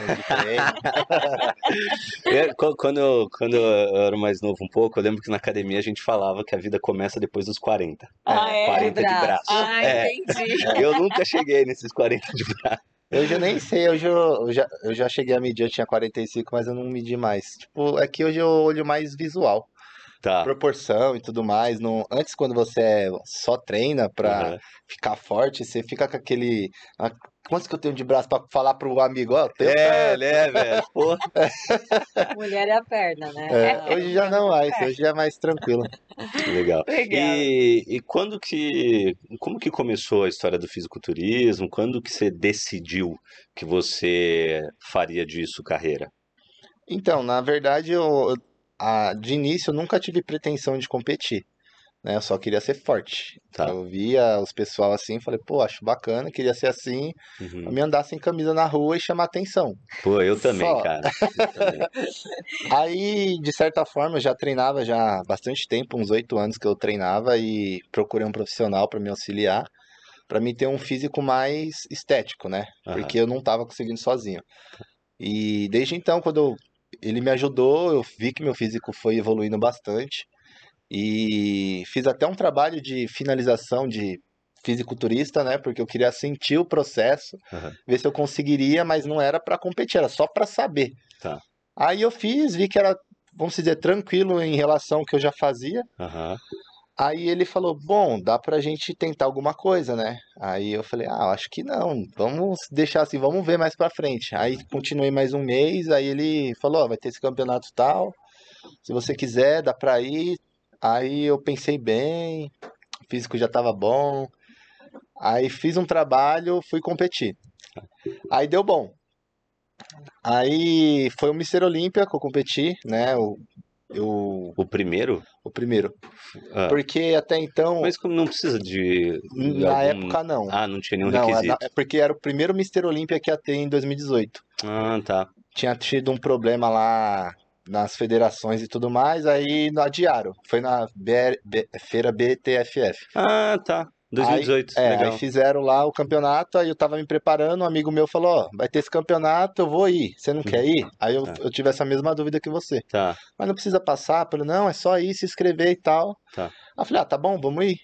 de. É, qu- Quando eu, quando eu era mais novo um pouco, eu lembro que na academia a gente falava que a vida começa depois dos 40. Ah, é? 40 de Braço. braço. Ah, É, entendi. eu nunca cheguei nesses 40 de braço. Hoje eu nem sei, hoje eu, eu já, eu já cheguei a medir, eu tinha 45, mas eu não medi mais. Tipo, é que hoje eu olho mais visual, Tá. proporção e tudo mais. Não, antes, quando você é- só treina pra Aham. ficar forte, você fica com aquele. Ah, Quantos que eu tenho de braço pra falar pro amigo? Ó, eu tenho É, né, velho? Mulher é a perna, né? É, Ah, hoje já não mais, hoje já é mais tranquilo. legal. Legal. E, e quando que, como que começou a história do fisiculturismo? Quando que você decidiu que você faria disso carreira? Então, na verdade, eu, eu- a- de início eu nunca tive pretensão de competir, né? Eu só queria ser forte. Tá. Eu via os pessoal assim, falei, pô, acho bacana, queria ser assim, Uhum. pra me andar sem camisa na rua e chamar atenção. Pô, eu também, Só. cara. Eu também. Aí, de certa forma, eu já treinava já há bastante tempo, uns oito anos que eu treinava e procurei um profissional para me auxiliar, para mim ter um físico mais estético, né? Aham. Porque eu não estava conseguindo sozinho. E desde então, quando eu- ele me ajudou, eu vi que meu físico foi evoluindo bastante e fiz até um trabalho de finalização de fisiculturista, né? Porque eu queria sentir o processo, Aham. ver se eu conseguiria, mas não era para competir, era só para saber. Tá. Aí eu fiz, vi que era, vamos dizer, tranquilo em relação ao que eu já fazia. Aham. Aí ele falou: Bom, dá pra gente tentar alguma coisa, né? Aí eu falei: Ah, acho que não, vamos deixar assim, vamos ver mais pra frente. Aí continuei mais um mês. Aí ele falou: Ó, vai ter esse campeonato tal, se você quiser, dá pra ir. Aí eu pensei bem, o físico já tava bom. Aí fiz um trabalho, fui competir. Aí deu bom. Aí foi o Mister Olímpia que eu competi, né? O, eu, O primeiro? o primeiro. Ah, Porque até então, Mas como não precisa de. de na algum- época não. Ah, não tinha nenhum Não, é, requisito. é porque era o primeiro Mister Olímpia que ia ter em 2018. Ah, tá. Tinha tido um problema lá nas federações e tudo mais, aí adiaram. Foi na BR B- feira BTFF. Ah, tá. 2018. É, legal. aí fizeram lá o campeonato, aí eu tava me preparando, um amigo meu falou, ó, vai ter esse campeonato, eu vou ir, você não quer ir? Aí eu, Tá. eu tive essa mesma dúvida que você. Tá. Mas não precisa passar, falei, não, é só ir, se inscrever e tal. Tá. Aí eu falei, ah, tá bom, vamos ir.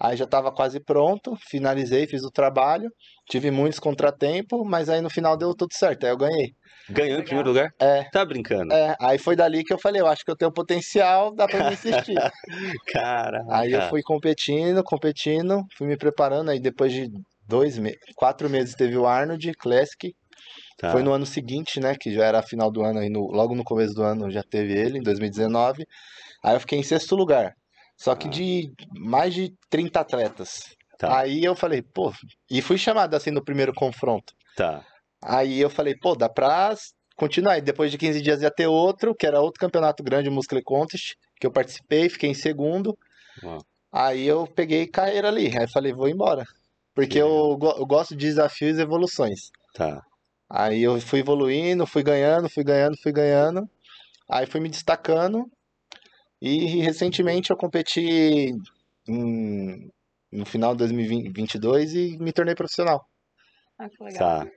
Aí já tava quase pronto, finalizei, fiz o trabalho, tive muitos contratempos, mas aí no final deu tudo certo, aí eu ganhei. Ganhou em primeiro lugar? É. Tá brincando. É, aí foi dali que eu falei, eu acho que eu tenho potencial, dá pra me insistir. Caraca. Aí eu fui competindo, competindo, fui me preparando, aí depois de dois meses, quatro meses teve o Arnold Classic, Tá. foi no ano seguinte, né, que já era final do ano, aí no- logo no começo do ano já teve ele, em 2019, aí eu fiquei em sexto lugar, só que Ah. de mais de 30 atletas. Tá. Aí eu falei, pô, e fui chamado assim no primeiro confronto. Tá. Aí eu falei, pô, dá pra continuar. E depois de 15 dias ia ter outro, que era outro campeonato grande, o Muscle Contest, que eu participei, fiquei em segundo. Uau. Aí eu peguei carreira ali. Aí falei, vou embora. Porque eu, go- eu gosto de desafios e evoluções. Tá. Aí eu fui evoluindo, fui ganhando, fui ganhando, fui ganhando. Aí fui me destacando. E recentemente eu competi em- no final de 2022 e me tornei profissional. Ah, que legal. Tá.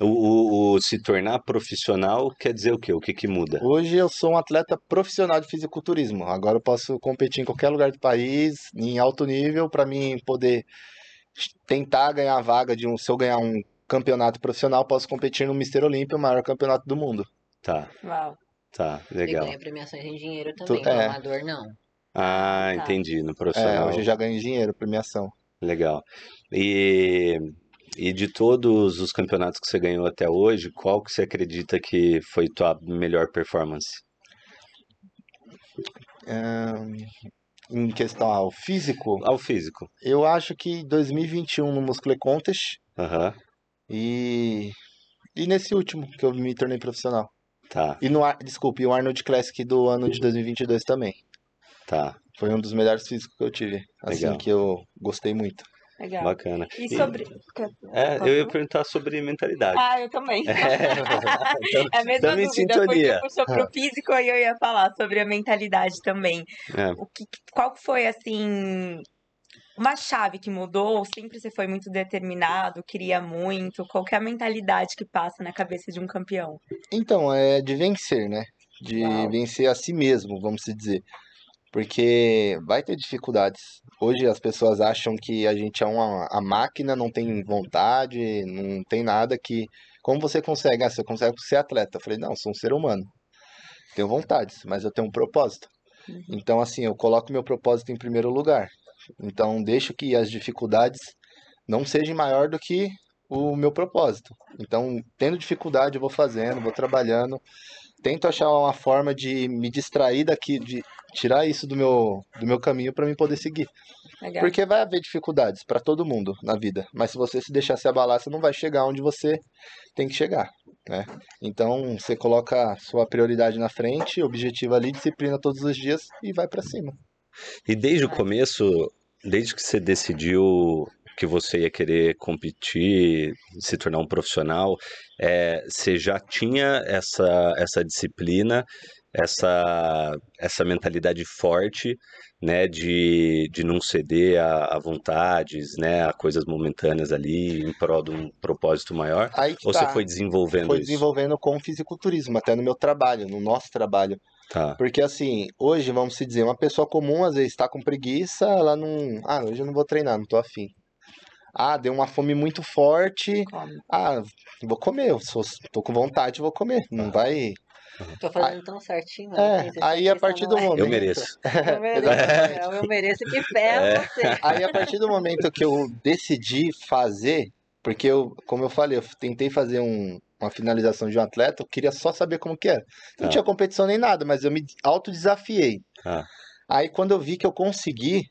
O, o- o se tornar profissional quer dizer o quê? O que que muda? Hoje eu sou um atleta profissional de fisiculturismo. Agora eu posso competir em qualquer lugar do país, em alto nível, para mim poder tentar ganhar a vaga de um. Se eu ganhar um campeonato profissional, posso competir no Mister Olímpia, o maior campeonato do mundo. Tá. Uau. Tá. E Legal. ganha premiações em dinheiro também, Tu- no é. amador não. Ah, Tá. entendi. No É, profissional. hoje eu já ganho dinheiro, premiação. Legal. E, e de todos os campeonatos que você ganhou até hoje, qual que você acredita que foi tua melhor performance? Em questão ao físico, Ao físico. eu acho que 2021 no Muscle Contest Aham. e, e nesse último que eu me tornei profissional. Tá, E no, desculpe, o Arnold Classic do ano de 2022 também. tá. Foi um dos melhores físicos que eu tive. Assim, Legal. que eu gostei muito. Legal. Bacana. E E- sobre. É, eu ia perguntar sobre mentalidade. Ah, eu também. É, É a mesma Tamo em dúvida, sintonia. porque puxou pro físico e eu ia falar sobre a mentalidade também. É. O que, qual que foi, assim, uma chave que mudou? Ou sempre você foi muito determinado, queria muito? Qual que é a mentalidade que passa na cabeça de um campeão? Então, é de vencer, né? De Uau. vencer a si mesmo, vamos se dizer. Porque vai ter dificuldades. Hoje as pessoas acham que a gente é uma a máquina, não tem vontade, não tem nada que. Como você consegue? Ah, você consegue ser atleta. Eu falei, não, sou um ser humano. Tenho vontades, mas eu tenho um propósito. Uhum. Então, assim, eu coloco meu propósito em primeiro lugar. Então, deixo que as dificuldades não sejam maior do que o meu propósito. Então, tendo dificuldade, eu vou fazendo, vou trabalhando. Tento achar uma forma de me distrair daqui, de tirar isso do meu, do meu caminho para mim poder seguir. Legal. Porque vai haver dificuldades para todo mundo na vida, mas se você se deixar se abalar, você não vai chegar onde você tem que chegar, né? Então, você coloca a sua prioridade na frente, objetivo ali, disciplina todos os dias e vai para cima. E desde o começo, desde que você decidiu que você ia querer competir, se tornar um profissional, é, você já tinha essa, essa disciplina, essa, essa mentalidade forte, né, de, de não ceder a, a vontades, né, a coisas momentâneas ali, em prol de um propósito maior? Aí Ou tá, você foi desenvolvendo foi isso? desenvolvendo com o fisiculturismo, até no meu trabalho, no nosso trabalho. Tá, Porque assim, hoje, vamos se dizer, uma pessoa comum às vezes está com preguiça, ela não. Ah, hoje eu não vou treinar, não tô afim. Ah, deu uma fome muito forte. Come. Ah, vou comer, eu sou, tô com vontade, vou comer. Não vai. Tô fazendo tão certinho. não É, aí a partir do é. momento. eu mereço. Eu mereço, eu mereço que fé É. você. Aí a partir do momento que eu decidi fazer, porque eu, como eu falei, eu tentei fazer um- uma finalização de um atleta, eu queria só saber como que era. Não Tá. tinha competição nem nada, mas eu me autodesafiei. Tá. Aí quando eu vi que eu consegui,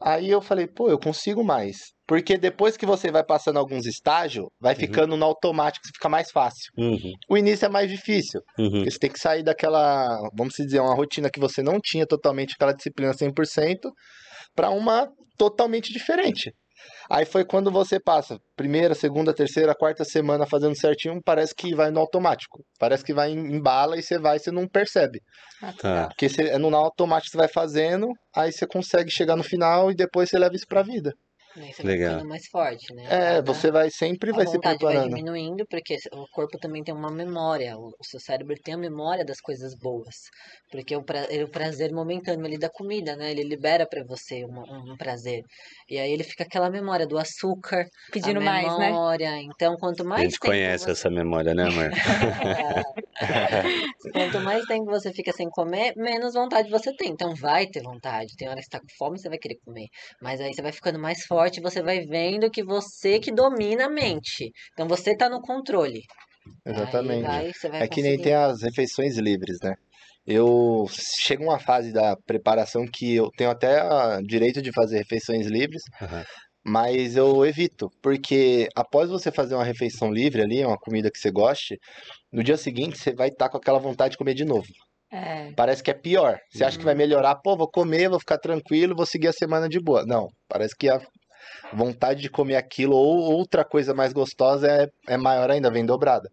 Aí eu falei, pô, eu consigo mais. Porque depois que você vai passando alguns estágios, vai Uhum. ficando no automático, fica mais fácil. Uhum, O início é mais difícil. uhum. Porque você tem que sair daquela, vamos dizer, uma rotina que você não tinha totalmente aquela disciplina 100% para uma totalmente diferente. Aí foi quando você passa primeira, segunda, terceira, quarta semana fazendo certinho, parece que vai no automático. Parece que vai em em bala e você vai, você não percebe. Ah, que Tá. legal. Porque você, é no automático você vai fazendo, aí você consegue chegar no final e depois você leva isso pra vida. Aí você Legal. vai ficando mais forte, né? É, A- você vai sempre a vai se vontade vai preparando. diminuindo, porque o corpo também tem uma memória. O, seu cérebro tem a memória das coisas boas. Porque o, pra, é o prazer momentâneo ali da comida, né? Ele libera pra você uma- um, um prazer. E aí ele fica aquela memória do açúcar, Pedindo a mais, né? memória. Então, quanto A mais gente tempo conhece você... essa memória, né, amor? Quanto mais tempo você fica sem comer, menos vontade você tem. Então vai ter vontade. Tem hora que você tá com fome, você vai querer comer. Mas aí você vai ficando mais forte, você vai vendo que você que domina a mente. Então você tá no controle. Aí Exatamente. vai, você vai É que nem tem as refeições livres, né? Eu chego uma fase da preparação que eu tenho até direito de fazer refeições livres, Aham. mas eu evito, porque após você fazer uma refeição livre ali, uma comida que você goste, no dia seguinte você vai estar com aquela vontade de comer de novo. É. Parece que é pior. Você acha que vai melhorar, pô, vou comer, vou ficar tranquilo, vou seguir a semana de boa. Não, parece que a vontade de comer aquilo ou outra coisa mais gostosa é, é maior ainda, vem dobrada.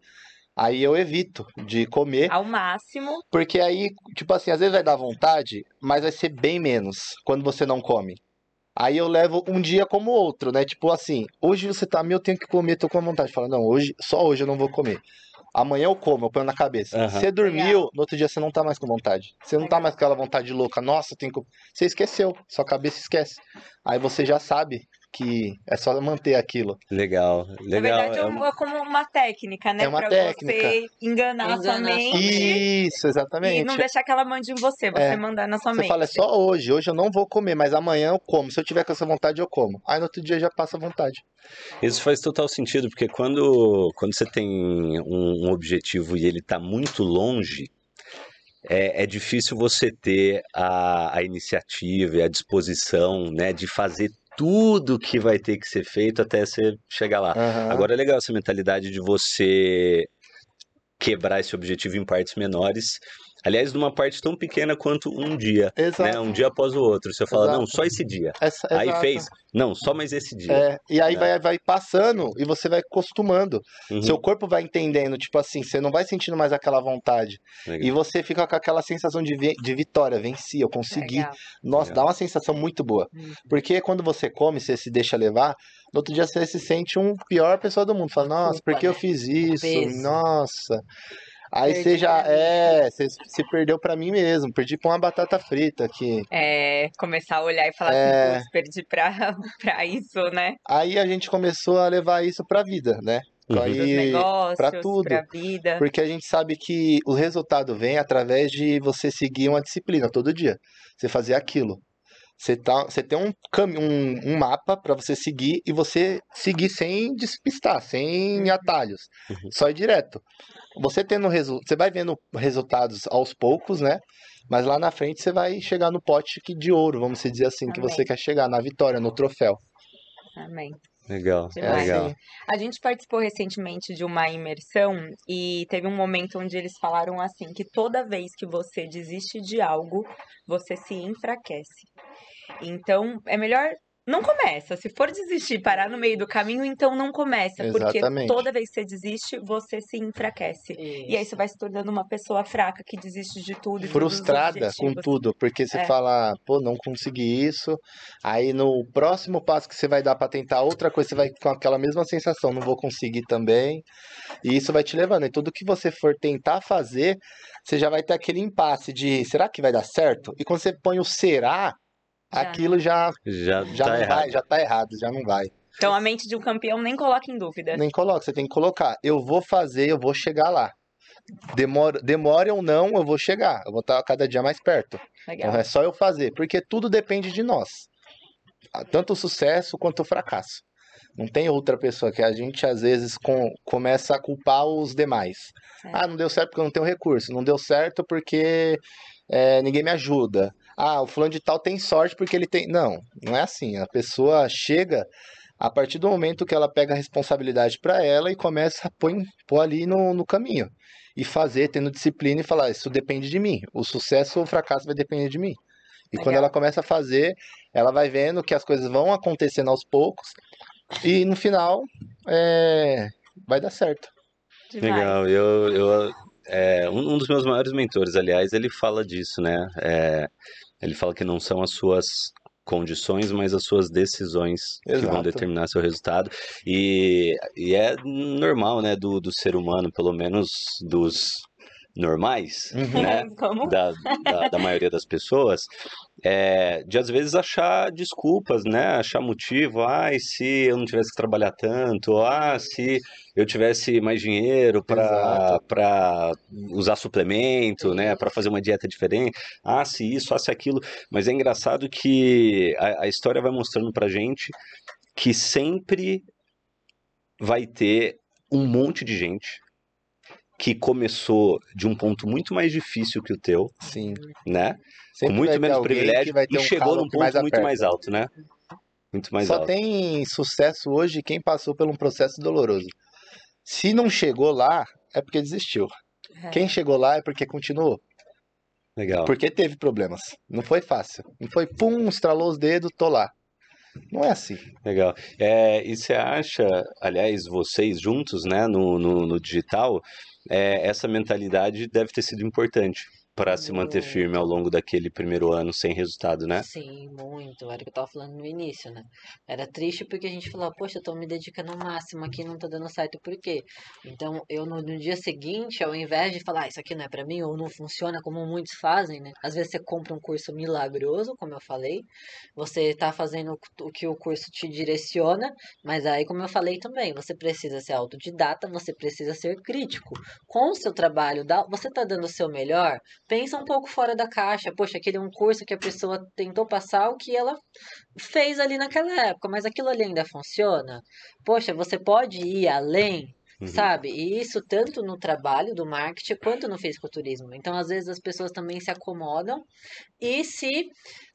Aí eu evito de comer, Ao máximo. porque aí, tipo assim, às vezes vai dar vontade, mas vai ser bem menos quando você não come. Aí eu levo um dia como outro, né? Tipo assim, hoje você tá, meu, eu tenho que comer, tô com vontade. Fala, não, hoje, só hoje eu não vou comer. Amanhã eu como, eu ponho na cabeça. Aham. Você dormiu, no outro dia você não tá mais com vontade. Você não tá mais com aquela vontade louca. Nossa, tem que. Você esqueceu, sua cabeça esquece. Aí você já sabe que é só manter aquilo. Legal, Na legal. verdade, é, é uma- como uma técnica, né? É uma pra técnica. você enganar, a sua Enganar a sua mente. Isso, E exatamente. não deixar que ela mande em você, você É. mandar na sua Você mente. fala, é só hoje, hoje eu não vou comer, mas amanhã eu como. Se eu tiver com essa vontade, eu como. Aí no outro dia já passa a vontade. Isso faz total sentido, porque quando, quando você tem um, um objetivo e ele está muito longe, é, é difícil você ter a, a iniciativa e a disposição, né, de fazer tudo que vai ter que ser feito até você chegar lá. Aham. Agora é legal essa mentalidade de você quebrar esse objetivo em partes menores. Aliás, numa parte tão pequena quanto um dia, Exato. né? Um dia após o outro. Você fala, Exato. não, só esse dia. Essa- Aí exato. fez, não, só mais esse dia. É, e aí É. vai, vai passando e você vai acostumando. Uhum, Seu corpo vai entendendo, tipo assim, você não vai sentindo mais aquela vontade. legal. E você fica com aquela sensação de, vi- de vitória, venci, eu consegui. Legal. Nossa, Legal. dá uma sensação muito boa. Uhum. Porque quando você come, você se deixa levar, no outro dia você se sente um pior pessoa do mundo. Fala, nossa, Culpa, por que eu né? fiz isso? Nossa. Aí Perdi você já, é, você se perdeu pra mim mesmo. Perdi pra uma batata frita aqui. É, começar a olhar e falar É. assim, "Putz, perdi pra, pra isso, né? Aí a gente começou a levar isso pra vida, né? Uhum. Aí, negócios, pra tudo. pra vida. Porque a gente sabe que o resultado vem através de você seguir uma disciplina todo dia. Você fazer aquilo. Você, tá, você tem um, um, um mapa para você seguir e você seguir sem despistar, sem atalhos. Uhum. Só ir direto. Você tendo resu você vai vendo resultados aos poucos, né? Mas lá na frente você vai chegar no pote que- de ouro, vamos dizer assim, que você Amém. quer chegar, na vitória, no troféu. Amém. Legal, É legal. A gente participou recentemente de uma imersão e teve um momento onde eles falaram assim que toda vez que você desiste de algo, você se enfraquece. Então, é melhor não começa. Se for desistir, parar no meio do caminho, então não começa, porque Exatamente. toda vez que você desiste, você se enfraquece. E aí você vai se tornando uma pessoa fraca que desiste de tudo e frustrada com tudo, porque você É. fala, pô, não consegui isso. Aí no próximo passo que você vai dar pra tentar outra coisa, você vai com aquela mesma sensação, não vou conseguir também. E isso vai te levando. E tudo que você for tentar fazer, você já vai ter aquele impasse de, será que vai dar certo? E quando você põe o será, aquilo já Já, já tá não errado. vai, já tá errado, já não vai. Então a mente de um campeão nem coloca em dúvida. Nem coloca, você tem que colocar, eu vou fazer, eu vou chegar lá. Demora, demore ou não, eu vou chegar. Eu vou estar cada dia mais perto. Legal. Então é só eu fazer, porque tudo depende de nós. Ah, Tanto o sucesso quanto o fracasso. Não tem outra pessoa que a gente às vezes com- começa a culpar os demais. É. Ah, não deu certo porque eu não tenho recurso. Não deu certo porque é, ninguém me ajuda. Ah, o fulano de tal tem sorte porque ele tem. Não, não é assim. A pessoa chega a partir do momento que ela pega a responsabilidade para ela e começa a pôr, pôr ali no, no caminho. E fazer, tendo disciplina e falar: Isso depende de mim. O sucesso ou o fracasso vai depender de mim. E quando Legal. ela começa a fazer, ela vai vendo que as coisas vão acontecendo aos poucos. E no final, é, vai dar certo. Demais. Legal, eu, eu é, um, um dos meus maiores mentores, aliás, ele fala disso, né? É, ele fala que não são as suas condições, mas as suas decisões que vão Exato. determinar seu resultado. E, e é normal, né, do, do ser humano, pelo menos dos normais, né? Como? da, da, da maioria das pessoas, é, de às vezes achar desculpas, né? Achar motivo, ah, e se eu não tivesse que trabalhar tanto, ah, se eu tivesse mais dinheiro para para usar suplemento, né? Para fazer uma dieta diferente, ah, se isso, ah, se aquilo. Mas é engraçado que a, a história vai mostrando pra gente que sempre vai ter um monte de gente que começou de um ponto muito mais difícil que o teu, Sim. né? Sempre com muito menos privilégio vai ter e um chegou num que mais ponto muito mais alto, né? Muito mais Só alto. tem sucesso hoje quem passou por um processo doloroso. Se não chegou lá, é porque desistiu. É. Quem chegou lá é porque continuou. Legal. Porque teve problemas. Não foi fácil. Não foi, pum, estralou os dedos, tô lá. Não é assim. Legal. É, e você acha, aliás, vocês juntos, né, no, no, no digital, é, essa mentalidade deve ter sido importante para se manter firme ao longo daquele primeiro ano sem resultado, né? Sim, muito. Era o que eu tava falando no início, né? Era triste porque a gente falava, poxa, eu tô me dedicando ao máximo aqui, não tá dando certo, por quê? Então, eu no, no dia seguinte, ao invés de falar, ah, isso aqui não é pra mim, ou não funciona como muitos fazem, né? Às vezes você compra um curso milagroso, como eu falei, você tá fazendo o que o curso te direciona, mas aí, como eu falei também, você precisa ser autodidata, você precisa ser crítico. Com o seu trabalho, você tá dando o seu melhor, pensa um pouco fora da caixa. Poxa, aquele é um curso que a pessoa tentou passar o que ela fez ali naquela época, mas aquilo ali ainda funciona. Poxa, você pode ir além, Uhum. sabe? E isso tanto no trabalho do marketing quanto no fisiculturismo. Então, às vezes, as pessoas também se acomodam e se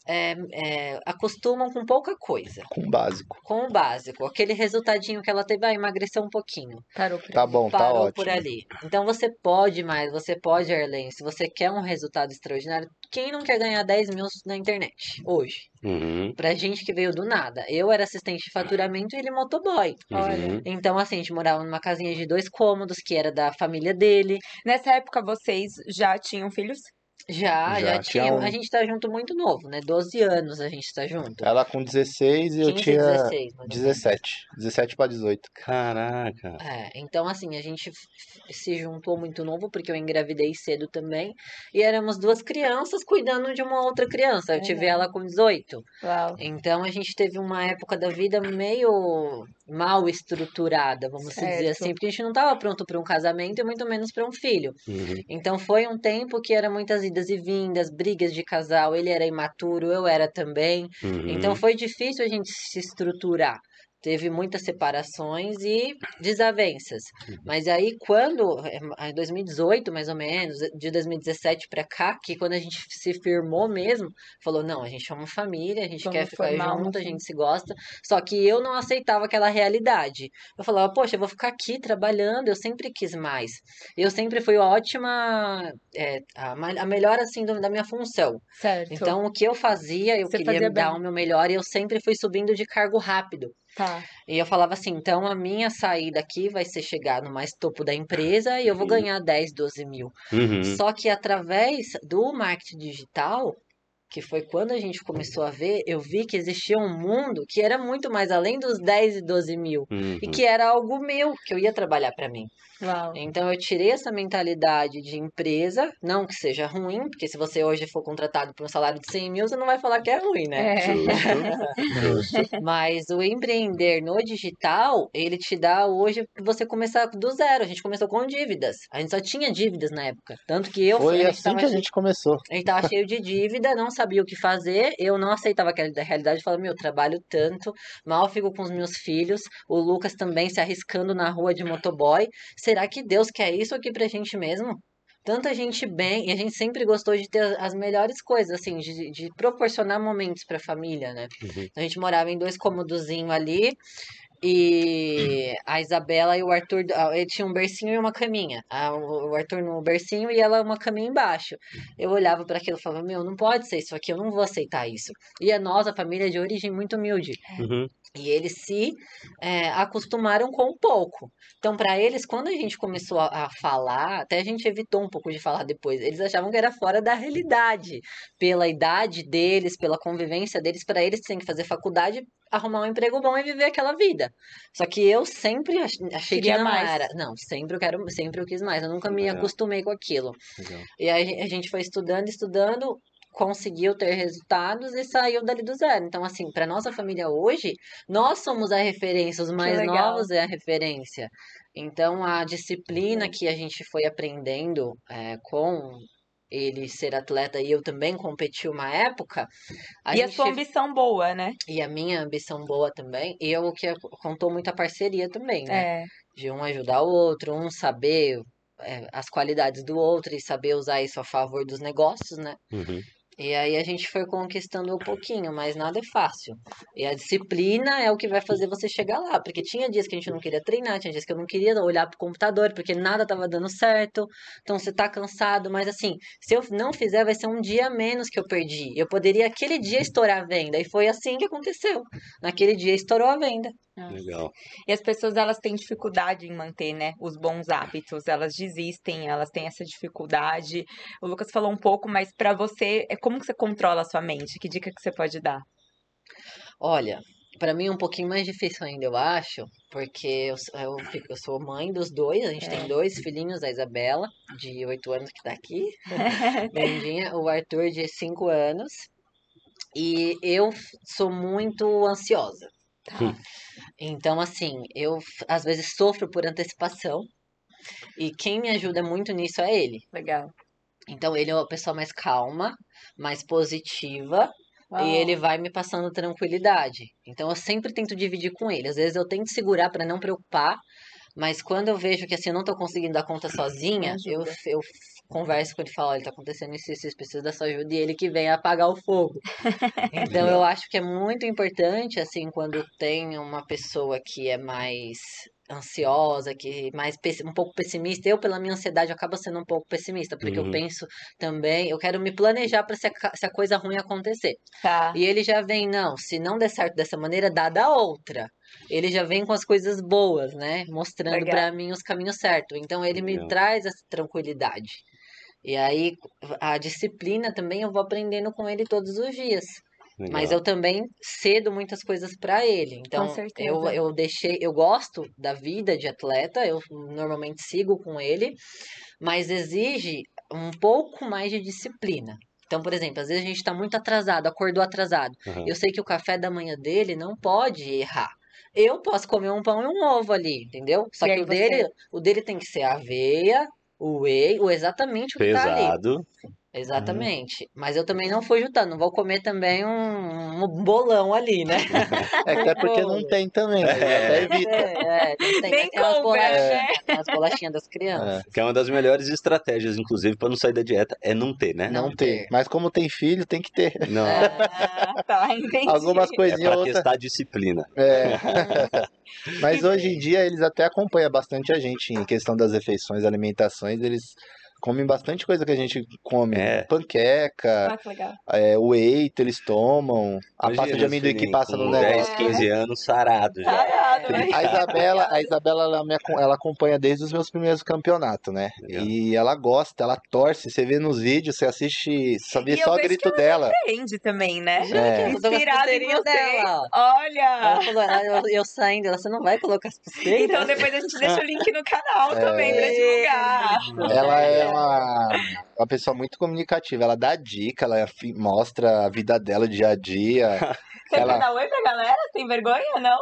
é, é, acostumam com pouca coisa, Com o básico. com o básico. Aquele resultadinho que ela teve, ah, emagreceu um pouquinho Parou por Tá aí. bom, tá parou ótimo. por ali. Então você pode mais, você pode, Arlen. Se você quer um resultado extraordinário, quem não quer ganhar 10 mil na internet hoje? Uhum, Pra gente que veio do nada. Eu era assistente de faturamento e ele motoboy. uhum. Então, assim, a gente morava numa casinha de dois cômodos, que era da família dele. Nessa época, vocês já tinham filhos? Já, já, Já, tinha tinha. um- A gente tá junto muito novo, né? 12 anos a gente tá junto. Ela com 16 e eu 15, tinha 16, mais ou menos. 17. 17 para 18. Caraca. É, então assim, a gente se juntou muito novo, porque eu engravidei cedo também, e éramos duas crianças cuidando de uma outra criança. Eu tive Legal. ela com 18. Uau. Então a gente teve uma época da vida meio mal estruturada, vamos se dizer assim, porque a gente não estava pronto para um casamento e muito menos para um filho. Uhum. Então foi um tempo que era muitas idas e vindas, brigas de casal, ele era imaturo, eu era também. Uhum. Então foi difícil a gente se estruturar. Teve muitas separações e desavenças. Mas aí, quando, eh, em 2018, mais ou menos, de 2017 pra cá, que quando a gente se firmou mesmo, falou: não, a gente é uma família, a gente Vamos quer ficar junto, a família. gente se gosta. Só que eu não aceitava aquela realidade. Eu falava: poxa, eu vou ficar aqui trabalhando, eu sempre quis mais. Eu sempre fui ótima, eh, a, a melhor assim do- da minha função. Certo. Então, o que eu fazia, eu Você queria fazia dar bem. o meu melhor e eu sempre fui subindo de cargo rápido. Tá. E eu falava assim, então a minha saída aqui vai ser chegar no mais topo da empresa e eu vou ganhar 10, 12 mil. Uhum. Só que através do marketing digital, que foi quando a gente começou a ver, eu vi que existia um mundo que era muito mais além dos 10 e 12 mil. Uhum. E que era algo meu, que eu ia trabalhar para mim. Uau. Então eu tirei essa mentalidade de empresa, não que seja ruim, porque se você hoje for contratado por um salário de 100 mil, você não vai falar que é ruim, né? É. Justo. Mas o empreender no digital, ele te dá hoje pra você começar do zero. A gente começou com dívidas. A gente só tinha dívidas na época. Tanto que eu Foi assim tava que a gente começou. a gente tava cheio de dívida, não sabia o que fazer. Eu não aceitava aquela da realidade. Falava, meu, trabalho tanto, mal fico com os meus filhos. O Lucas também se arriscando na rua de motoboy. Será que Deus quer isso aqui pra gente mesmo? tanta gente bem, e a gente sempre gostou de ter as melhores coisas, assim, de, de proporcionar momentos pra família, né? Uhum. A gente morava em dois cômodozinhos ali, e a Isabela e o Arthur, ah, ele tinha um bercinho e uma caminha. Ah, O o Arthur no bercinho e ela uma caminha embaixo. Eu olhava para aquilo e falava, meu, não pode ser isso aqui, eu não vou aceitar isso. E a nossa família é de origem muito humilde. Uhum. E eles se é, acostumaram com o pouco. Então, para eles, quando a gente começou a, a falar, até a gente evitou um pouco de falar depois, eles achavam que era fora da realidade. Pela idade deles, pela convivência deles, para eles têm que fazer faculdade, arrumar um emprego bom e viver aquela vida. Só que eu sempre ach- achei Queria que não mais. era. Não, sempre eu quero, sempre eu quis mais. Eu nunca me Legal. acostumei com aquilo. Legal. E aí a gente foi estudando, estudando, conseguiu ter resultados e saiu dali do zero. Então, assim, para nossa família hoje, nós somos a referência, os mais novos é a referência. Então, a disciplina que a gente foi aprendendo é, com ele ser atleta e eu também competi uma época, a e a gente sua ambição boa, né? e a minha ambição boa também, e eu que contou muito a parceria também, né? É. de um ajudar o outro, um saber é, as qualidades do outro e saber usar isso a favor dos negócios, né? Uhum. E aí a gente foi conquistando um pouquinho, mas nada é fácil. E a disciplina é o que vai fazer você chegar lá, porque tinha dias que a gente não queria treinar, tinha dias que eu não queria olhar pro computador, porque nada tava dando certo. Então você tá cansado, mas assim, se eu não fizer, vai ser um dia menos que eu perdi. Eu poderia aquele dia estourar a venda, e foi assim que aconteceu. Naquele dia estourou a venda. Legal. E as pessoas elas têm dificuldade em manter, né, os bons hábitos, elas desistem, elas têm essa dificuldade. O Lucas falou um pouco, mas pra você, é como que você controla a sua mente? Que dica que você pode dar? Olha, pra mim é um pouquinho mais difícil ainda, eu acho, porque eu, eu, fico- eu sou mãe dos dois, a gente É. tem dois filhinhos, a Isabela, de 8 anos, que tá aqui, Lindinha, o Arthur, de 5 anos, e eu sou muito ansiosa. Hum. Então, assim, eu às vezes sofro por antecipação, e quem me ajuda muito nisso é ele. Legal. Então, ele é uma pessoa mais calma, mais positiva, Uau. e ele vai me passando tranquilidade. Então eu sempre tento dividir com ele. Às vezes eu tento segurar para não preocupar, mas quando eu vejo que assim eu não tô conseguindo dar conta sozinha, eu, eu converso com ele e falo, olha, tá acontecendo isso, isso, preciso da sua ajuda, e ele que vem apagar o fogo. Então eu acho que é muito importante, assim, quando tem uma pessoa que é mais ansiosa, que mais um pouco pessimista, eu pela minha ansiedade acabo sendo um pouco pessimista, porque Uhum. eu penso também, eu quero me planejar para se, a se a coisa ruim acontecer. Tá. E ele já vem, não, se não der certo dessa maneira, dá da outra. Ele já vem com as coisas boas, né? Mostrando pra mim os caminhos certos. Então ele me Legal. traz essa tranquilidade. E aí a disciplina também eu vou aprendendo com ele todos os dias. Mas Legal. eu também cedo muitas coisas pra ele. Então eu, eu deixei, eu gosto da vida de atleta, eu normalmente sigo com ele, mas exige um pouco mais de disciplina. Então, por exemplo, às vezes a gente está muito atrasado, acordou atrasado. Aham. Eu sei que o café da manhã dele não pode errar. Eu posso comer um pão e um ovo ali, entendeu? Só E que o você- dele, o dele tem que ser aveia, o whey, exatamente o que tá ali. Pesado. Exatamente. Mas eu também não fui jutando, não vou comer também um, um bolão ali, né? É que é porque não tem também, né? Até evita. É, é, não tem, Nem tem umas bolachinhas, né? tem umas bolachinhas das crianças. Que é uma das melhores estratégias, inclusive, pra não sair da dieta, é não ter, né? Não Não tem. ter. Mas como tem filho, tem que ter. Não. Ah, tá, entendi. Algumas É coisinhas pra outras. testar a disciplina. É. Mas hoje em dia eles até acompanham bastante a gente em questão das refeições, alimentações. Eles comem bastante coisa que a gente come. É. Panqueca, Ah, que legal. é, whey eles tomam, a pasta Imagina de os amendoim que passa no 10, negócio. 15 anos sarado já. Parado, né? A Isabela, a Isabela ela, me ela acompanha desde os meus primeiros campeonatos, né? Legal. E ela gosta, ela torce. Você vê nos vídeos, você assiste, só vê E eu só o grito que dela. Aprende também, né? É. Inspirado em você. dela. Olha! Ela falou, ela- eu, eu saindo, ela, você não vai colocar as pulseiras? Então depois a gente deixa o link no canal É. também pra divulgar. Ela é uma, uma pessoa muito comunicativa. Ela dá dica, ela mostra a vida dela dia a dia. Você Ela- quer dar oi pra galera? Tem vergonha, não?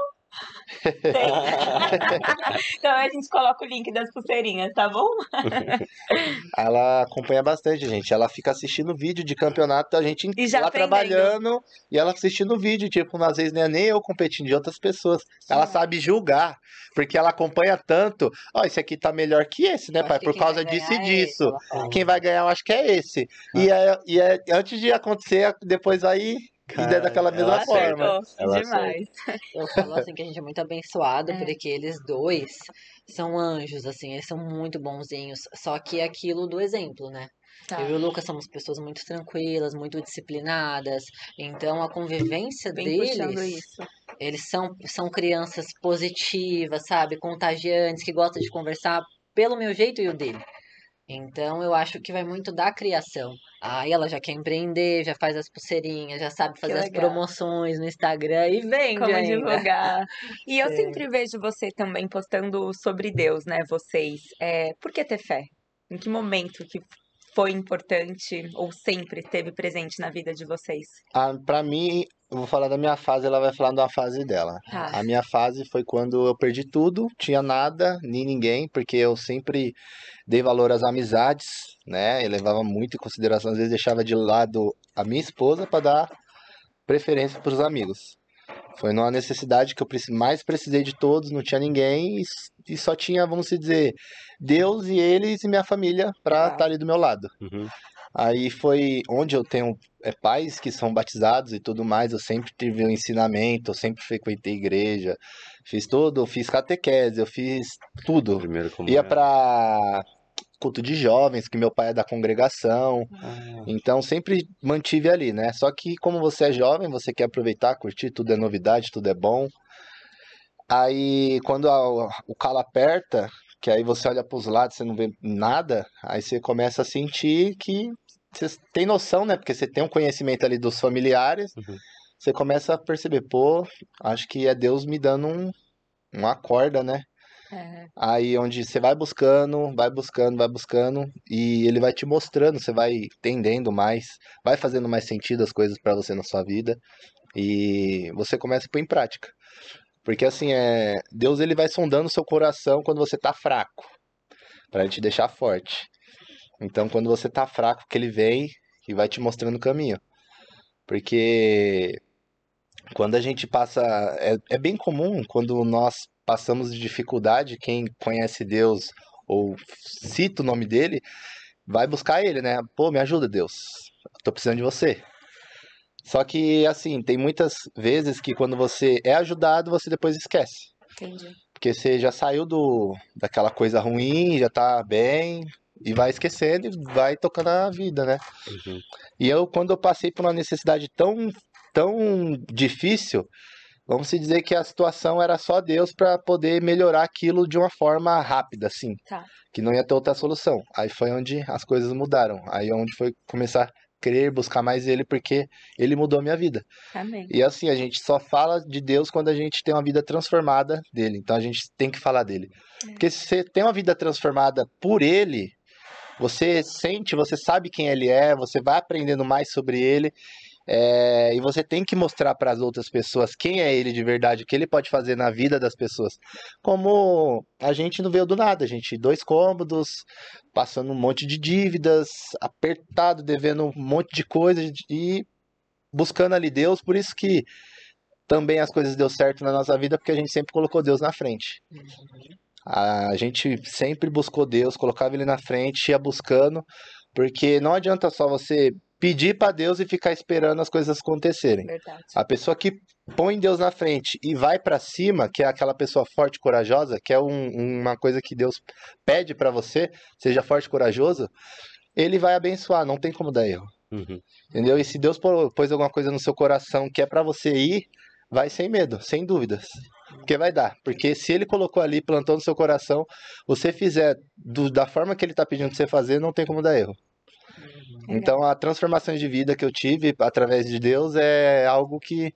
então a gente coloca o link das pulseirinhas, tá bom? Ela acompanha bastante, gente. Ela fica assistindo vídeo de campeonato, a gente E já lá aprendendo. trabalhando e ela assistindo vídeo. Tipo, às vezes é nem eu competindo de outras pessoas. Ela Sim. sabe julgar, porque ela acompanha tanto. Ó, esse aqui tá melhor que esse, né, pai? Por causa disso e é esse, disso. ela. Quem vai ganhar, eu acho que é esse. E, é, e é antes de acontecer, depois aí. E é daquela Cara, mesma forma. Acertou. Ela Demais. Eu falo assim que a gente é muito abençoado, É. porque eles dois são anjos, assim, eles são muito bonzinhos. Só que é aquilo do exemplo, né? Tá. Eu e o Lucas somos pessoas muito tranquilas, muito disciplinadas. Então a convivência puxando deles, isso. eles são, são crianças positivas, sabe? Contagiantes, que gostam de conversar pelo meu jeito e o dele. Então eu acho que vai muito da criação. Aí ela já quer empreender, já faz as pulseirinhas, já sabe fazer as promoções no Instagram e vende Como ainda. divulgar. E eu Sim. sempre vejo você também postando sobre Deus, né? Vocês. É, por que ter fé? Em que momento que foi importante ou sempre esteve presente na vida de vocês? Ah, pra mim, eu vou falar da minha fase, ela vai falar da fase dela. Tá. A minha fase foi quando eu perdi tudo, tinha nada, nem ninguém, porque eu sempre dei valor às amizades, né? Eu levava muito em consideração, às vezes deixava de lado a minha esposa para dar preferência para os amigos. Foi numa necessidade que eu mais precisei de todos, não tinha ninguém e, e só tinha, vamos dizer, Deus e eles e minha família para estar ali do meu lado. Uhum. Aí foi onde eu tenho é, pais que são batizados e tudo mais. Eu sempre tive o ensinamento, eu sempre frequentei igreja, fiz tudo, eu fiz catequese, eu fiz tudo. Primeiro como Ia pra culto de jovens, que meu pai é da congregação. Ah, Então sempre mantive ali, né? Só que como você é jovem, você quer aproveitar, curtir, tudo é novidade, tudo é bom. Aí quando a- o calo aperta, que aí você olha para os lados, você não vê nada, aí você começa a sentir que você tem noção, né? Porque você tem um conhecimento ali dos familiares, Uhum. você começa a perceber, pô, acho que é Deus me dando um, uma corda, né? É, Aí onde você vai buscando, vai buscando, vai buscando e ele vai te mostrando, você vai entendendo mais, vai fazendo mais sentido as coisas pra você na sua vida e você começa a pôr em prática. Porque assim, é, Deus ele vai sondando o seu coração quando você tá fraco, pra te deixar forte. Então quando você tá fraco, que ele vem e vai te mostrando o caminho. Porque quando a gente passa. É, é bem comum quando nós passamos de dificuldade, quem conhece Deus ou cita o nome dele, vai buscar ele, né? Pô, me ajuda, Deus. Tô precisando de você. Só que, assim, tem muitas vezes que quando você é ajudado, você depois esquece. entendi. Porque você já saiu do, daquela coisa ruim, já tá bem, e vai esquecendo e vai tocando a vida, né? uhum. E eu, quando eu passei por uma necessidade tão, tão difícil, vamos se dizer que a situação era só Deus para poder melhorar aquilo de uma forma rápida, assim. Tá. Que não ia ter outra solução. Aí foi onde as coisas mudaram. Aí é onde foi começar a crer, buscar mais Ele, porque Ele mudou a minha vida. Amém. E assim, a gente só fala de Deus quando a gente tem uma vida transformada dele. Então a gente tem que falar dele. Porque se você tem uma vida transformada por ele, você sente, você sabe quem ele é, você vai aprendendo mais sobre ele. É, e você tem que mostrar para as outras pessoas quem é ele de verdade, o que ele pode fazer na vida das pessoas. Como a gente não veio do nada, a gente dois cômodos, passando um monte de dívidas, apertado, devendo um monte de coisas e buscando ali Deus, por isso que também as coisas deu certo na nossa vida, porque a gente sempre colocou Deus na frente. A gente sempre buscou Deus, colocava ele na frente, ia buscando, porque não adianta só você pedir para Deus e ficar esperando as coisas acontecerem. Verdade. A pessoa que põe Deus na frente e vai para cima, que é aquela pessoa forte e corajosa, que é um- uma coisa que Deus pede para você, seja forte e corajoso, ele vai abençoar, não tem como dar erro. Uhum. Entendeu? E se Deus pô- pôs alguma coisa no seu coração que é pra você ir, vai sem medo, sem dúvidas. Porque vai dar. Porque se ele colocou ali, plantou no seu coração, você fizer do- da forma que ele tá pedindo pra você fazer, não tem como dar erro. Então a transformação de vida que eu tive através de Deus é algo que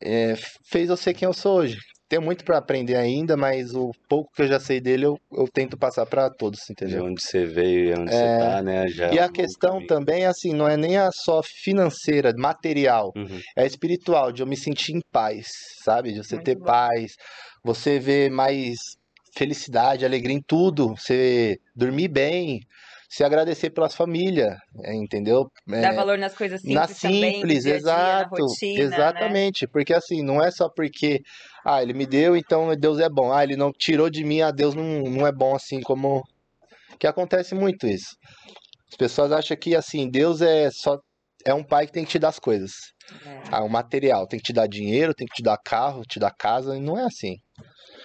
é, fez eu ser quem eu sou hoje. tenho muito pra aprender ainda, mas o pouco que eu já sei dele eu, eu tento passar pra todos, De entendeu? onde você veio e onde você É, tá, né? Já E é a um questão caminho. também, assim, não é nem a só financeira, material, Uhum. é espiritual, de eu me sentir em paz, sabe? De você Muito ter bom. paz, você ver mais felicidade, alegria em tudo, você dormir bem, se agradecer pelas famílias, é, entendeu? É, Dar valor nas coisas simples na também, simples, dia a dia, na exato, rotina, né? exatamente, porque assim, não é só porque, ah, ele me deu, então Deus é bom, ah, ele não tirou de mim, ah, Deus não, não é bom assim como, que acontece muito isso. As pessoas acham que, assim, Deus é só, é um pai que tem que te dar as coisas, É. ah, o material, tem que te dar dinheiro, tem que te dar carro, te dar casa, e não é assim,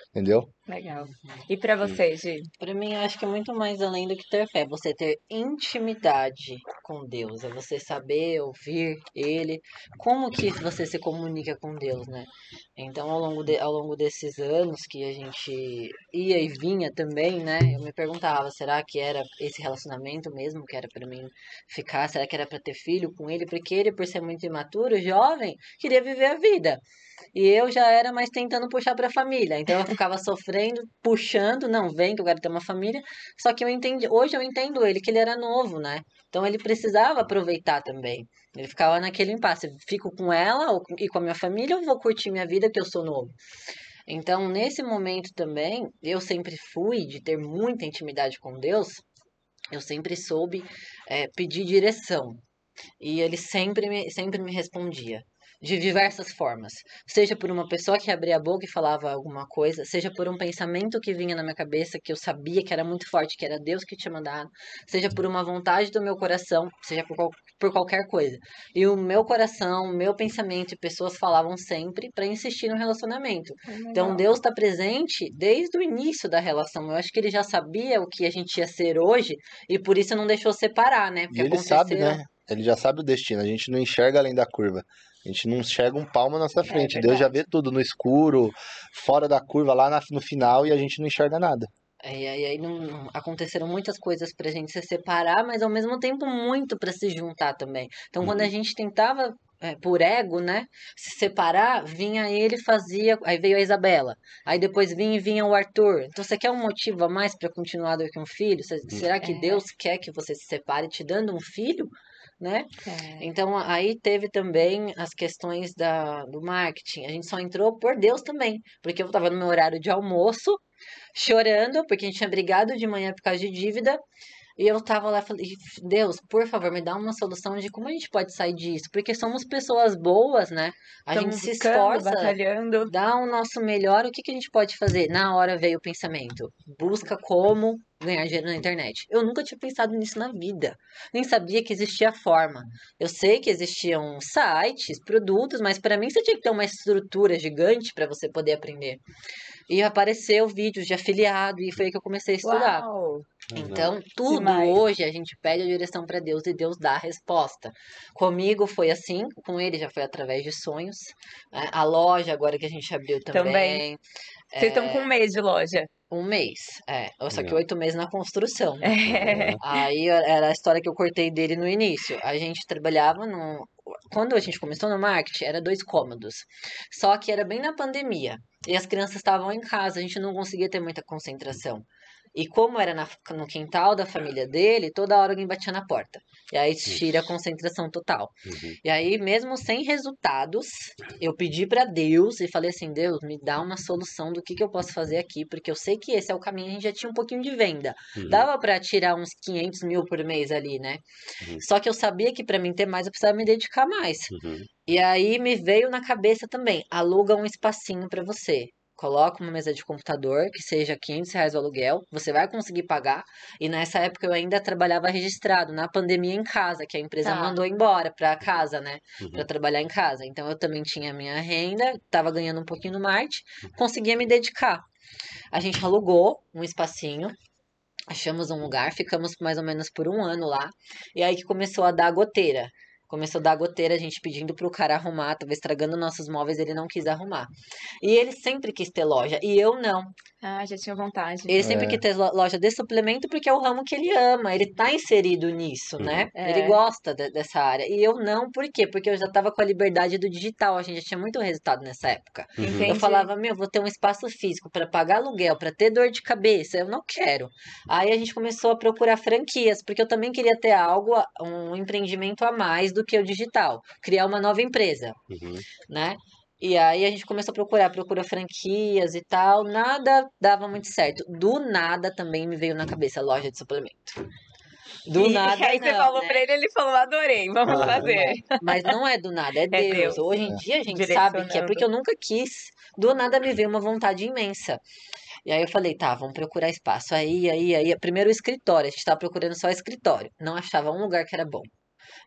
entendeu? Legal. E pra você, Gi? Pra mim, eu acho que é muito mais além do que ter fé. Você ter intimidade com Deus. É você saber ouvir Ele. Como que você se comunica com Deus, né? Então, ao longo, de, ao longo desses anos que a gente ia e vinha também, né? Eu me perguntava, será que era esse relacionamento mesmo que era pra mim ficar? Será que era pra ter filho com ele? Porque ele, por ser muito imaturo, jovem, queria viver a vida. E eu já era mais tentando puxar pra família. Então eu ficava sofrendo, puxando, não, vem que eu quero ter uma família. Só que eu entendi, hoje eu entendo ele que ele era novo, né? Então ele precisava aproveitar também. Ele ficava naquele impasse, fico com ela ou e com a minha família ou vou curtir minha vida que eu sou novo. Então, nesse momento também, eu sempre fui de ter muita intimidade com Deus, eu sempre soube eh, pedir direção. E ele sempre me, sempre me respondia. De diversas formas. Seja por uma pessoa que abria a boca e falava alguma coisa, seja por um pensamento que vinha na minha cabeça que eu sabia que era muito forte, que era Deus que tinha mandado, seja por uma vontade do meu coração, seja por, qual- por qualquer coisa. E o meu coração, o meu pensamento e pessoas falavam sempre para insistir no relacionamento. Então Deus está presente desde o início da relação. Eu acho que ele já sabia o que a gente ia ser hoje e por isso não deixou separar, né? E ele sabe, né? Ele já sabe o destino, a gente não enxerga além da curva. A gente não enxerga um palmo na nossa frente. Deus já vê tudo no escuro, fora da curva, lá na- no final, e a gente não enxerga nada. E aí, aí não, não- aconteceram muitas coisas pra gente se separar, mas ao mesmo tempo muito pra se juntar também. Então, quando a gente tentava, é, por ego, né, se separar, vinha ele e fazia. Aí veio a Isabela. Aí depois vinha e vinha o Arthur. Então, você quer um motivo a mais pra continuar do que um filho? Cê- Será que É. Deus quer que você se separe te dando um filho? Né? É. Então, aí teve também as questões da, do marketing. A gente só entrou por Deus também, porque eu estava no meu horário de almoço, chorando, porque a gente tinha brigado de manhã por causa de dívida. E eu tava lá e falei, Deus, por favor, me dá uma solução de como a gente pode sair disso. Porque somos pessoas boas, né? A Estamos gente se esforça, batalhando. dá o nosso melhor. O que, que a gente pode fazer? Na hora veio o pensamento. Busca como ganhar dinheiro na internet. Eu nunca tinha pensado nisso na vida. Nem sabia que existia forma. Eu sei que existiam sites, produtos, mas para mim você tinha que ter uma estrutura gigante para você poder aprender. E apareceu vídeos de afiliado e foi aí que eu comecei a estudar. Uau. Então, tudo Demais. hoje a gente pede a direção para Deus e Deus dá a resposta. Comigo foi assim, com ele já foi através de sonhos. né? A loja agora que a gente abriu também. Também. Vocês estão com um mês de loja. Um mês, é. Só que oito meses na construção. né? É. Aí era a história que eu cortei dele no início. A gente trabalhava no. Quando a gente começou no marketing, era dois cômodos. Só que era bem na pandemia. E as crianças estavam em casa, a gente não conseguia ter muita concentração. E como era na- no quintal da família dele, toda hora alguém batia na porta. E aí tira a concentração total. Uhum. E aí, mesmo sem resultados, eu pedi pra Deus e falei assim: Deus, me dá uma solução do que, que eu posso fazer aqui, porque eu sei que esse é o caminho. A gente já tinha um pouquinho de venda. Uhum. Dava pra tirar uns 500 mil por mês ali, né? Uhum. Só que eu sabia que pra mim ter mais eu precisava me dedicar mais. Uhum. E aí me veio na cabeça também: aluga um espacinho pra você. Coloca uma mesa de computador, que seja 500 reais o aluguel, você vai conseguir pagar. E nessa época eu ainda trabalhava registrado, na pandemia em casa, que a empresa Tá. mandou embora pra casa, né? Uhum. Pra trabalhar em casa. Então eu também tinha a minha renda, tava ganhando um pouquinho no marketing, conseguia me dedicar. A gente alugou um espacinho, achamos um lugar, ficamos mais ou menos por um ano lá. E aí que começou a dar goteira. Começou a dar goteira, a gente pedindo pro cara arrumar, tava estragando nossos móveis, ele não quis arrumar. E ele sempre quis ter loja, e eu não. Ah, já tinha vontade. Ele sempre É. quis ter lo- loja de suplemento porque é o ramo que ele ama, ele tá inserido nisso, né? É. Ele gosta de- dessa área. E eu não, por quê? Porque eu já tava com a liberdade do digital, a gente já tinha muito resultado nessa época. Uhum. Entendi. Eu falava, meu, vou ter um espaço físico para pagar aluguel, para ter dor de cabeça, eu não quero. Aí a gente começou a procurar franquias, porque eu também queria ter algo, um empreendimento a mais do que o digital, criar uma nova empresa Uhum. né? E aí a gente começou a procurar, procura franquias e tal, nada dava muito certo. Do nada também me veio na cabeça a loja de suplemento. Do e, nada e aí você não, falou né? pra ele, ele falou, adorei, vamos Ah, fazer. Mas não é do nada, é Deus. Deus. Hoje em dia a gente sabe que é porque eu nunca quis. Do nada me veio uma vontade imensa. E aí eu falei, tá, vamos procurar espaço. Aí, aí, aí, primeiro o escritório, a gente tava procurando só escritório. Não achava um lugar que era bom.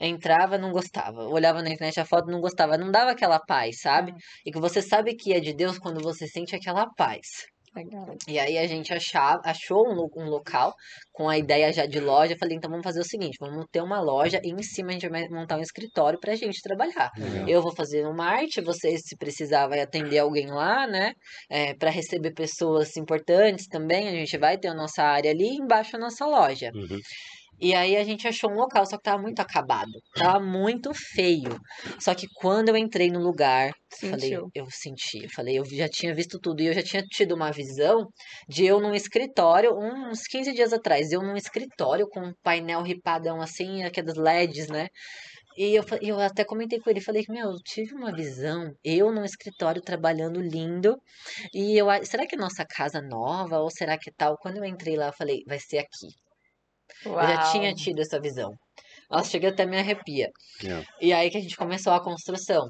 Entrava, não gostava. Olhava na internet a foto, não gostava. Não dava aquela paz, sabe? E que você sabe que é de Deus quando você sente aquela paz. Legal. E aí a gente achava, achou um, um local com a ideia já de loja. Falei, então vamos fazer o seguinte: vamos ter uma loja e em cima a gente vai montar um escritório pra gente trabalhar. Legal. Eu vou fazer uma arte, você, se precisar, vai atender alguém lá, né? É, para receber pessoas importantes também. A gente vai ter a nossa área ali embaixo a nossa loja. Uhum. E aí a gente achou um local, só que tava muito acabado. Tava muito feio. Só que quando eu entrei no lugar, falei, eu senti, eu falei, eu já tinha visto tudo e eu já tinha tido uma visão de eu num escritório, uns 15 dias atrás, eu num escritório com um painel ripadão assim, aqueles LEDs, né? E eu, eu até comentei com ele, falei, meu, eu tive uma visão, eu num escritório trabalhando lindo, e eu, será que é nossa casa nova, ou será que tal? Quando eu entrei lá, eu falei, vai ser aqui. Eu já Uau. tinha tido essa visão. Nossa, chega até me arrepia. É. E aí que a gente começou a construção.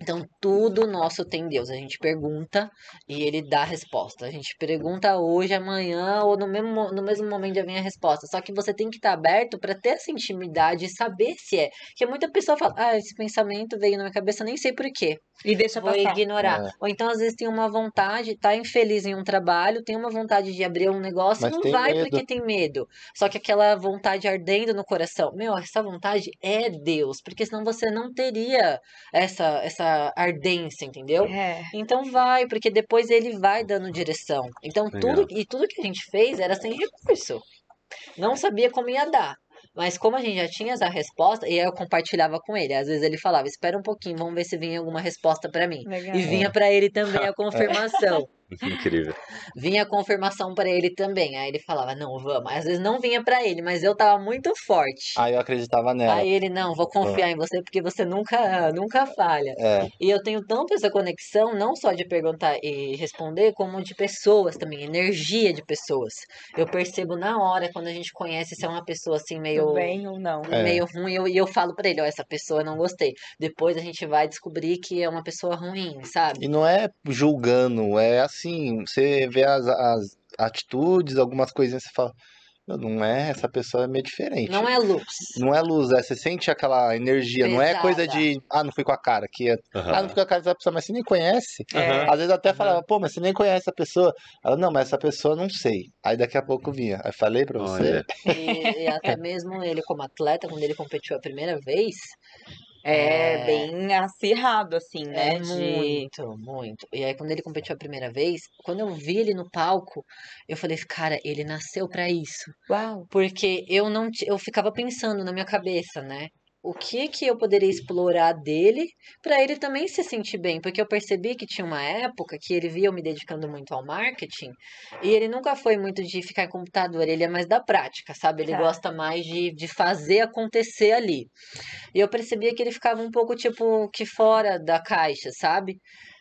Então, tudo nosso tem Deus. A gente pergunta e ele dá a resposta. A gente pergunta hoje, amanhã ou no mesmo, mo- no mesmo momento já vem a resposta. Só que você tem que estar aberto para ter essa intimidade e saber se é. Porque muita pessoa fala, ah, esse pensamento veio na minha cabeça, nem sei por quê. E deixa Vou passar. ignorar. É. Ou então, às vezes, tem uma vontade, tá infeliz em um trabalho, tem uma vontade de abrir um negócio, Mas não vai medo. porque tem medo. Só que aquela vontade ardendo no coração, meu, essa vontade é Deus, porque senão você não teria essa, essa ardência, entendeu? É. Então vai, porque depois ele vai dando direção. Então tudo e tudo que a gente fez era sem recurso. Não sabia como ia dar. Mas como a gente já tinha essa resposta, e aí eu compartilhava com ele. Às vezes ele falava: "Espera um pouquinho, vamos ver se vinha alguma resposta pra mim". Legal. E vinha pra ele também a confirmação. Incrível. Vinha a confirmação pra ele também. Aí ele falava: "Não, vamos". Às vezes não vinha pra ele, mas eu tava muito forte. Aí eu acreditava nela. Aí ele: "Não, vou confiar em você porque você nunca nunca falha". É, E eu tenho tanto essa conexão, não só de perguntar e responder, como de pessoas também, energia de pessoas. Eu percebo na hora quando a gente conhece se é uma pessoa assim meio Tudo bem ou não. É. meio ruim, eu- e eu, falo pra ele, ó, essa pessoa eu não gostei. Depois a gente vai descobrir que é uma pessoa ruim, sabe? E não é julgando, é assim, você vê as, as atitudes, algumas coisinhas, você fala, "Meu, não é, essa pessoa é meio diferente. Não é luz. Não é luz, é, você sente aquela energia, não é coisa Pesada. de, ah, não fui com a cara, que é, ah, não fui com a cara dessa pessoa, mas você nem conhece. É. Às vezes até falava, pô, mas você nem conhece a pessoa. Ela, não, mas essa pessoa eu não sei. Aí daqui a pouco vinha. Aí falei pra você. E, e até mesmo ele como atleta, quando ele competiu a primeira vez, É, É. bem acirrado, assim, né? É de- muito, muito. E aí, quando ele competiu a primeira vez, quando eu vi ele no palco, eu falei, cara, ele nasceu pra isso. Uau. Porque eu não, eu ficava pensando na minha cabeça, né? O que que eu poderia explorar dele pra ele também se sentir bem? Porque eu percebi que tinha uma época que ele via eu me dedicando muito ao marketing e ele nunca foi muito de ficar em computador, ele é mais da prática, sabe? Ele Tá. gosta mais de, de fazer acontecer ali. E eu percebia que ele ficava um pouco, tipo, que fora da caixa, sabe?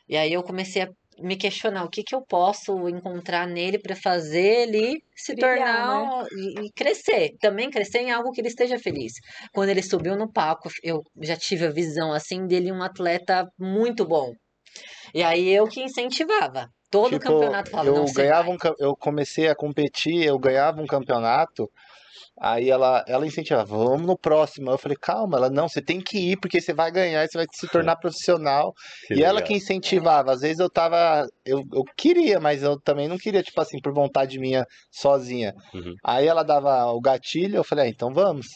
E aí eu comecei a me questionar o que que eu posso encontrar nele para fazer ele se Brilhar, tornar né? e, e crescer, também crescer em algo que ele esteja feliz. Quando ele subiu no palco, eu já tive a visão assim dele um atleta muito bom. E aí eu que incentivava. Todo Tipo, campeonato falava, eu ganhava um, eu comecei a competir, eu ganhava um campeonato. Aí ela, ela incentivava, vamos no próximo. Eu falei, calma, ela, não, você tem que ir, porque você vai ganhar e você vai se tornar profissional. Que e ela legal. que incentivava. Às vezes eu tava. Eu, eu queria, mas eu também não queria, tipo assim, por vontade minha, sozinha. Uhum. Aí ela dava o gatilho, eu falei, ah, então vamos.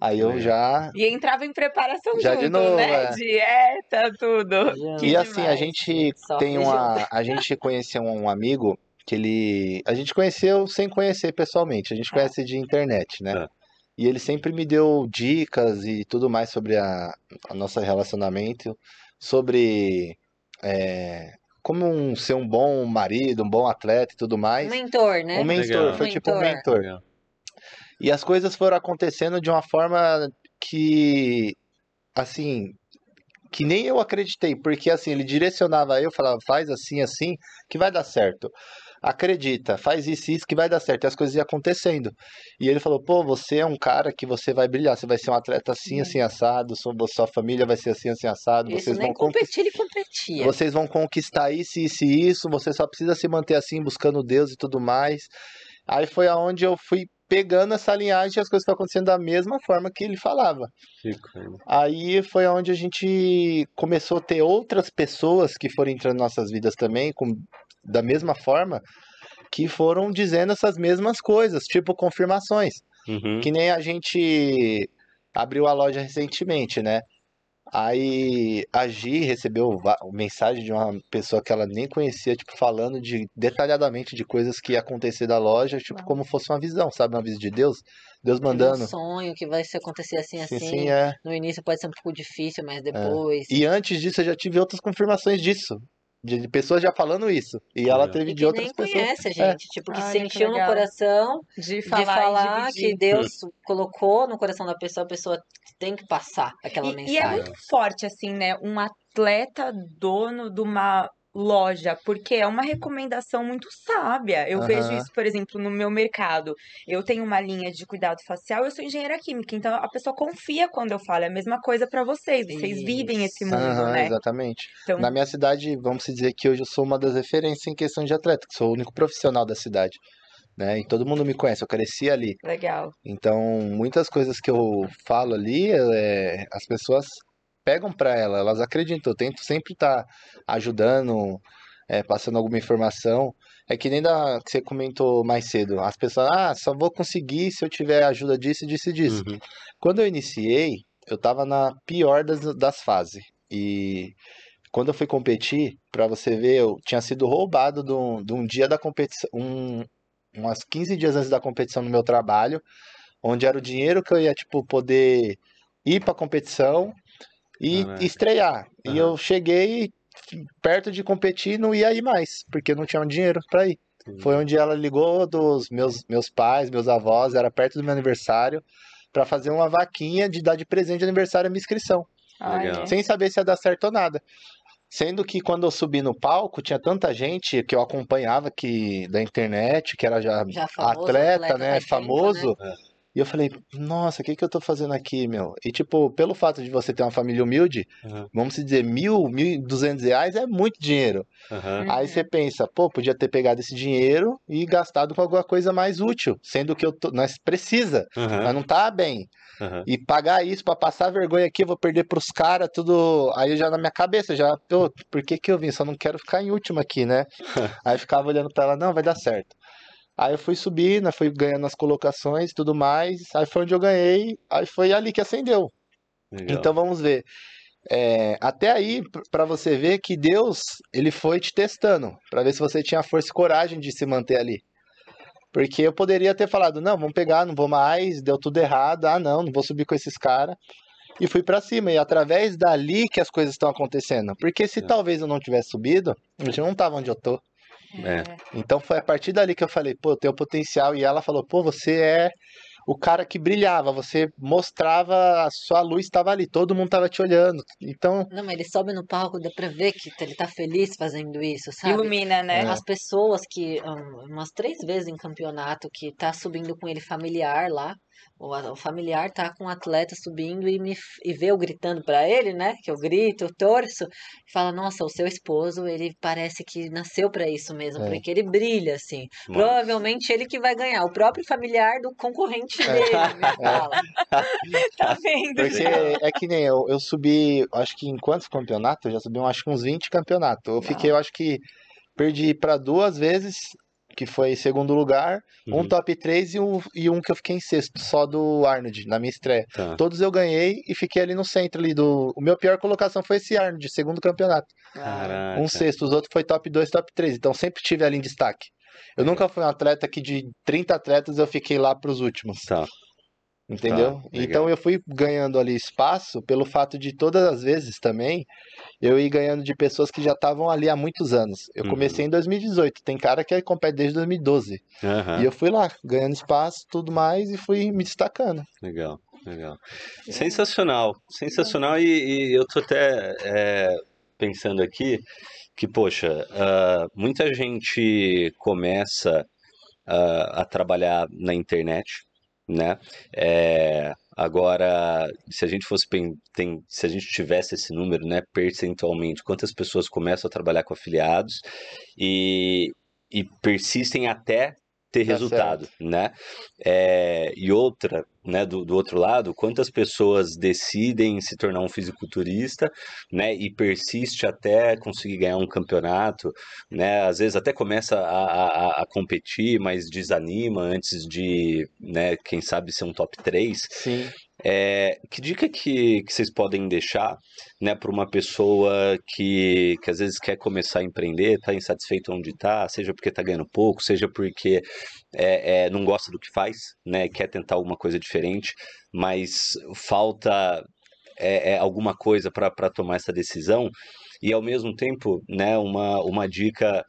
Aí eu já. E entrava em preparação Já junto, de novo, né? é. Dieta, tudo. Junto. Que E assim, a gente Só tem uma. A gente conheceu um amigo que ele. A gente conheceu sem conhecer pessoalmente, a gente conhece de internet, né? Tá. E ele sempre me deu dicas e tudo mais sobre a, a nosso relacionamento, sobre é, como um, ser um bom marido, um bom atleta e tudo mais. Mentor, né? Um mentor, Legal. foi tipo um Mentor. mentor. Legal. E as coisas foram acontecendo de uma forma que, assim, que nem eu acreditei, porque assim, ele direcionava eu, falava, faz assim, assim, que vai dar certo. Acredita, faz isso, isso, que vai dar certo. E as coisas iam acontecendo. E ele falou, pô, você é um cara que você vai brilhar, você vai ser um atleta assim, assim, assado, sua, sua família vai ser assim, assim, assado, Isso vocês vão competir, ele competia. Vocês vão conquistar isso, isso e isso. Você só precisa se manter assim, buscando Deus e tudo mais. Aí foi aonde eu fui pegando essa linhagem e as coisas estão acontecendo da mesma forma que ele falava. Coisa. Aí foi onde a gente começou a ter outras pessoas que foram entrando em nossas vidas também, com, da mesma forma, que foram dizendo essas mesmas coisas, tipo confirmações. Uhum. Que nem a gente abriu a loja recentemente, né? Aí a Gi recebeu mensagem de uma pessoa que ela nem conhecia, tipo, falando de detalhadamente de coisas que ia acontecer da loja, tipo, como fosse uma visão, sabe? Uma visão de Deus. Deus Um mandando. sonho que vai se acontecer assim, Sim, assim. sim, é. No início pode ser um pouco difícil, mas depois. E antes disso eu já tive outras confirmações disso. De de pessoas já falando isso. E ela Legal. teve E de que outras nem pessoas. conhece a gente, tipo, que que sentiu no legal. coração De de falar, falar e dividir. que Deus colocou no coração da pessoa, a pessoa tem que passar aquela E, e mensagem. é muito forte, assim, né? Um atleta dono de uma loja, porque é uma recomendação muito sábia. Eu vejo Aham. isso, por exemplo, no meu mercado. Eu tenho uma linha de cuidado facial, eu sou engenheira química, então a pessoa confia quando eu falo. É a mesma coisa pra vocês. Vocês vivem esse Isso. mundo, Aham, né? exatamente. Então, Na minha cidade, vamos dizer que hoje eu sou uma das referências em questão de atleta, que sou o único profissional da cidade. Né? E todo mundo me conhece, eu cresci ali. legal. Então, muitas coisas que eu falo ali, é, as pessoas pegam pra ela, elas acreditam. Eu tento sempre estar ajudando, é, passando alguma informação. É que nem da que você comentou mais cedo. As pessoas, ah, só vou conseguir se eu tiver ajuda disso, disso e disso. Uhum. Quando eu iniciei, eu tava na pior das, das fases. E quando eu fui competir, pra você ver, eu tinha sido roubado de um, de um dia da competição, um, umas 15 dias antes da competição no meu trabalho, onde era o dinheiro que eu ia, tipo, poder ir pra competição e Caraca. estrear. E eu cheguei perto de competir e não ia ir mais, porque não tinha dinheiro pra ir. Foi onde ela ligou dos meus, meus pais, meus avós, era perto do meu aniversário, pra fazer uma vaquinha de dar de presente de aniversário a minha inscrição, Legal. Olha. sem saber se ia dar certo ou nada. Sendo que quando eu subi no palco, tinha tanta gente que eu acompanhava que da internet, que era já, Já famoso, atleta, atleta né, tempo, famoso. né? E eu falei, nossa, o que que eu tô fazendo aqui, meu? E tipo, pelo fato de você ter uma família humilde, Uhum. vamos dizer, mil, mil e duzentos reais é muito dinheiro. Uhum. Aí você pensa, pô, podia ter pegado esse dinheiro e gastado com alguma coisa mais útil, sendo que eu tô, nós precisa, Uhum. mas não tá bem. E pagar isso pra passar vergonha aqui, eu vou perder pros caras, tudo. Aí já na minha cabeça, já, pô, por que que eu vim? Só não quero ficar em último aqui, né? Aí eu ficava olhando pra ela, não, vai dar certo. Aí eu fui subindo, fui ganhando as colocações e tudo mais. Aí foi onde eu ganhei, aí foi ali que acendeu. Legal. Então vamos ver. É, até aí, p- pra você ver que Deus, ele foi te testando, pra ver se você tinha força e coragem de se manter ali. Porque eu poderia ter falado, não, vamos pegar, não vou mais, deu tudo errado, ah, não, não vou subir com esses caras. E fui pra cima, e através dali que as coisas estão acontecendo. Porque se É. talvez eu não tivesse subido, eu não tava onde eu tô. É. Então foi a partir dali que eu falei, pô, eu tenho potencial. E ela falou, pô, você é o cara que brilhava, você mostrava, a sua luz estava ali, todo mundo estava te olhando. Então, Não, mas ele sobe no palco, dá pra ver que ele tá feliz fazendo isso, sabe? Ilumina, né? É. As pessoas que, hum, umas três vezes em campeonato, que tá subindo com ele familiar lá, o, o familiar tá com o atleta subindo e, me, e vê eu gritando pra ele, né? Que eu grito, eu torço, e fala, nossa, o seu esposo, ele parece que nasceu pra isso mesmo, É. porque ele brilha, assim. Provavelmente ele que vai ganhar, o próprio familiar do concorrente É. dele, me fala. Tá vendo? porque é que nem eu, eu subi, acho que em quantos campeonatos? Eu já subi, acho que uns 20 campeonatos. Eu fiquei, eu acho que perdi para duas vezes, que foi segundo lugar, um Uhum. top 3 e um, e um que eu fiquei em sexto, só do Arnold, na minha estreia. Tá. Todos eu ganhei e fiquei ali no centro ali do. O meu pior colocação foi esse Arnold, segundo campeonato. Caraca. Um sexto, os outros foi top 2, top 3. Então sempre tive ali em destaque. Eu nunca fui um atleta que de 30 atletas eu fiquei lá pros últimos. Tá. Entendeu? Tá, então eu fui ganhando ali espaço pelo fato de todas as vezes também eu ir ganhando de pessoas que já estavam ali há muitos anos. Eu Uhum. comecei em 2018, tem cara que compete desde 2012. Aham, E eu fui lá, ganhando espaço, tudo mais, e fui me destacando. Legal, legal. Sensacional, sensacional. E, e eu tô até é, pensando aqui que, poxa, ah, muita gente começa ah, a trabalhar na internet, né? É, agora, se a gente fosse tem, se a gente tivesse esse número, né, percentualmente, quantas pessoas começam a trabalhar com afiliados e, e persistem até ter Tá resultado, né? É, e outra, né, do, do outro lado, quantas pessoas decidem se tornar um fisiculturista, né, e persiste até conseguir ganhar um campeonato, né, às vezes até começa a, a, a competir, mas desanima antes de, né, quem sabe ser um top 3. Sim. É, que dica que, que vocês podem deixar, né, para uma pessoa que, que às vezes quer começar a empreender, está insatisfeito onde está, seja porque está ganhando pouco, seja porque é, é, não gosta do que faz, né, quer tentar alguma coisa diferente, mas falta é, é, alguma coisa para tomar essa decisão e ao mesmo tempo, né, uma, uma dica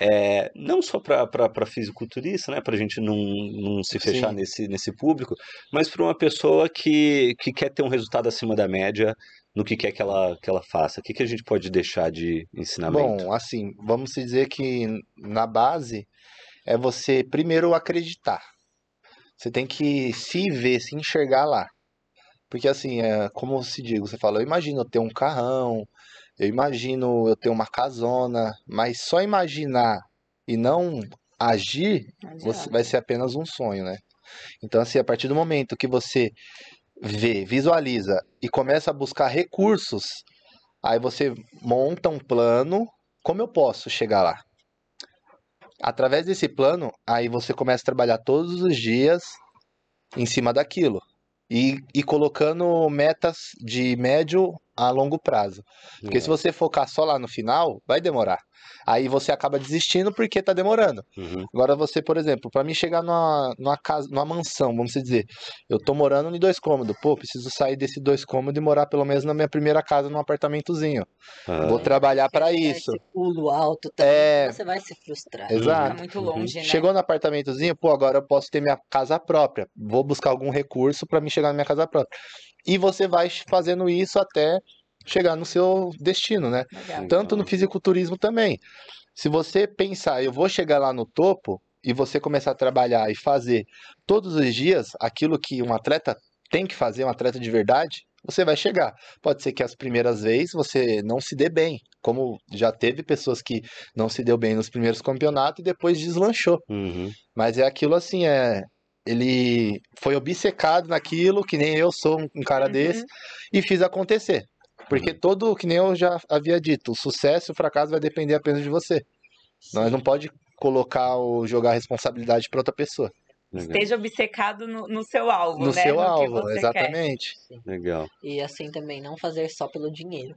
é, não só para fisiculturista, né, para a gente não, não se fechar Sim. nesse, nesse público, mas para uma pessoa que, que quer ter um resultado acima da média no que quer que ela, que ela faça. O que, que a gente pode deixar de ensinamento? Bom, assim, vamos dizer que na base é você primeiro acreditar. Você tem que se ver, se enxergar lá. Porque assim, é, como se diz, você fala, eu imagino eu ter um carrão, eu imagino eu ter uma casona, mas só imaginar e não agir você- vai ser apenas um sonho, né? Então, assim, a partir do momento que você vê, visualiza e começa a buscar recursos, aí você monta um plano, como eu posso chegar lá? Através desse plano, aí você começa a trabalhar todos os dias em cima daquilo. E, e colocando metas de médio a longo prazo. Porque se você focar só lá no final, vai demorar. Aí você acaba desistindo porque tá demorando. Uhum, Agora você, por exemplo, para mim chegar numa, numa casa, numa mansão, vamos dizer, eu tô morando em dois cômodos, pô, preciso sair desse dois cômodos e morar pelo menos na minha primeira casa, num apartamentozinho. aham. Vou trabalhar para isso. Esse pulo alto também, É. você vai se frustrar. Exato. Fica muito Uhum. longe, né? Chegou no apartamentozinho, pô, agora eu posso ter minha casa própria. Vou buscar algum recurso para me chegar na minha casa própria. E você vai fazendo isso até chegar no seu destino, né? Legal. Tanto no fisiculturismo também. Se você pensar, eu vou chegar lá no topo, e você começar a trabalhar e fazer todos os dias aquilo que um atleta tem que fazer, um atleta de verdade, você vai chegar. Pode ser que as primeiras vezes você não se dê bem, como já teve pessoas que não se deu bem nos primeiros campeonatos e depois deslanchou. Uhum, Mas é aquilo assim, é. Ele foi obcecado naquilo, que nem eu sou um- cara Uhum. desse, e fiz acontecer. Porque todo, que nem eu já havia dito, o sucesso e o fracasso vai depender apenas de você. Nós não pode colocar ou jogar a responsabilidade para outra pessoa. legal, Esteja obcecado no, no seu alvo, No né? seu no que alvo, você quer. exatamente. legal. E assim também, não fazer só pelo dinheiro.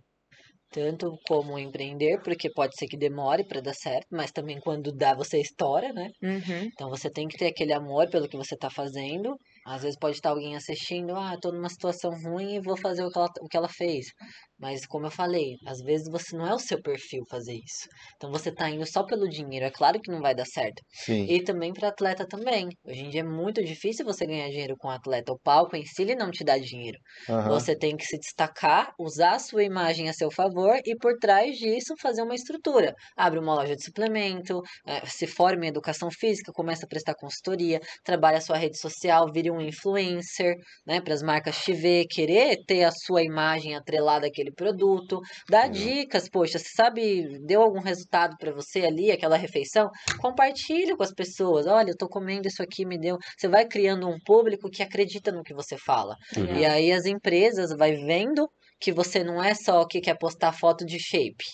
Tanto como empreender, porque pode ser que demore para dar certo, mas também quando dá, você estoura, né? Uhum. Então você tem que ter aquele amor pelo que você tá fazendo. Às vezes pode estar alguém assistindo, ah, tô numa situação ruim e vou fazer o que ela, o que ela fez. Mas como eu falei, às vezes você não é o seu perfil fazer isso. Então você tá indo só pelo dinheiro, é claro que não vai dar certo. Sim. E também para atleta também. Hoje em dia é muito difícil você ganhar dinheiro com atleta. O palco em si ele não te dá dinheiro. aham. Você tem que se destacar, usar a sua imagem a seu favor e por trás disso fazer uma estrutura. Abre uma loja de suplemento, eh, se forma em educação física, começa a prestar consultoria, trabalha a sua rede social, vire um influencer, né, para as marcas te ver, querer ter a sua imagem atrelada àquele produto, dá Legal. dicas, poxa, você sabe, deu algum resultado para você ali, aquela refeição, compartilha com as pessoas. Olha, eu tô comendo isso aqui, me deu. Você vai criando um público que acredita no que você fala. Uhum. E aí as empresas vai vendo que você não é só o que quer postar foto de shape.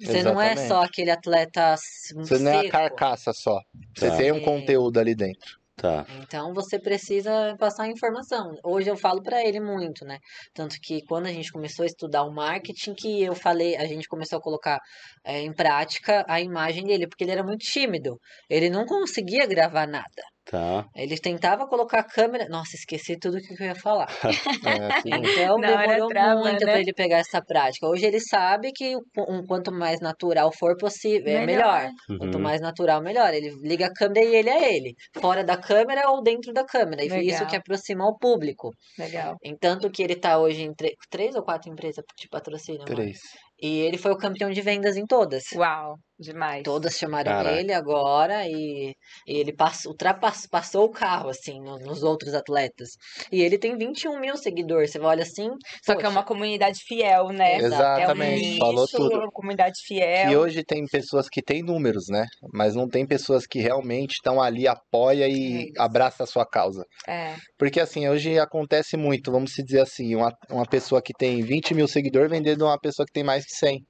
Você não é só Exatamente. aquele atleta Você não é a seco. carcaça só. Você Tá. tem um conteúdo ali dentro. Tá. Então você precisa passar a informação. Hoje eu falo para ele muito, né? Tanto que quando a gente começou a estudar o marketing, que eu falei, a gente começou a colocar é, em prática a imagem dele, porque ele era muito tímido. Ele não conseguia gravar nada. Tá. Ele tentava colocar a câmera. Nossa, esqueci tudo o que eu ia falar. É, Então Na demorou trava, muito né? para ele pegar essa prática. Hoje ele sabe que um quanto mais natural for possível, é melhor. Quanto Uhum. mais natural, melhor. Ele liga a câmera e ele é ele. Fora da câmera ou dentro da câmera. E isso Legal. que aproxima o público. Legal. Em tanto que ele tá hoje em três ou quatro empresas te patrocinam. três. E ele foi o campeão de vendas em todas. Uau, demais. Todas chamaram Caraca. ele agora e, e ele passou, ultrapassou passou o carro, assim, no- nos outros atletas. E ele tem 21 mil seguidores. Você olha assim. Só que é uma poxa, comunidade fiel, né? É um Exatamente, nicho, falou tudo. uma comunidade fiel. Que hoje tem pessoas que têm números, né? Mas não tem pessoas que realmente estão ali, apoia e Isso. abraça a sua causa. É, Porque assim, hoje acontece muito, vamos se dizer assim, uma, uma pessoa que tem 20 mil seguidores vendendo uma pessoa que tem mais que 100.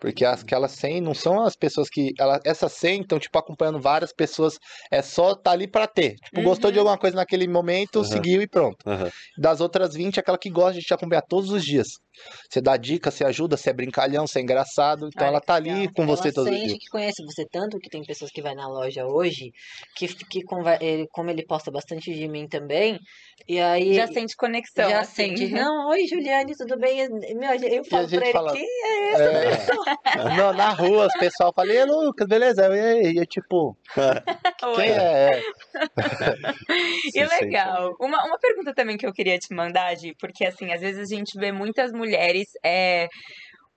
Porque as- aquelas 100 não são as pessoas que. Ela, essas 100 estão, tipo, acompanhando várias pessoas. É só tá ali pra ter. Tipo, gostou de Uhum. alguma coisa naquele momento, Uhum. seguiu e pronto. Aham. Das outras 20, é aquela que gosta de te acompanhar todos os dias. Você dá dica, você ajuda, você é brincalhão, você é engraçado. Então ela tá ali com você ela todos os sente dias. que conhece você tanto que tem pessoas que vai na loja hoje que, que conver- ele, como ele posta bastante de mim também e aí já sente conexão. já assim. sente não oi Juliane tudo bem meu eu falo gente pra ele fala- que É, não, na rua, os pessoal fala, e Lucas, beleza? E eu, tipo, quem é? É. E legal. Uma, uma pergunta também que eu queria te mandar, Gi, porque assim, às vezes a gente vê muitas mulheres é,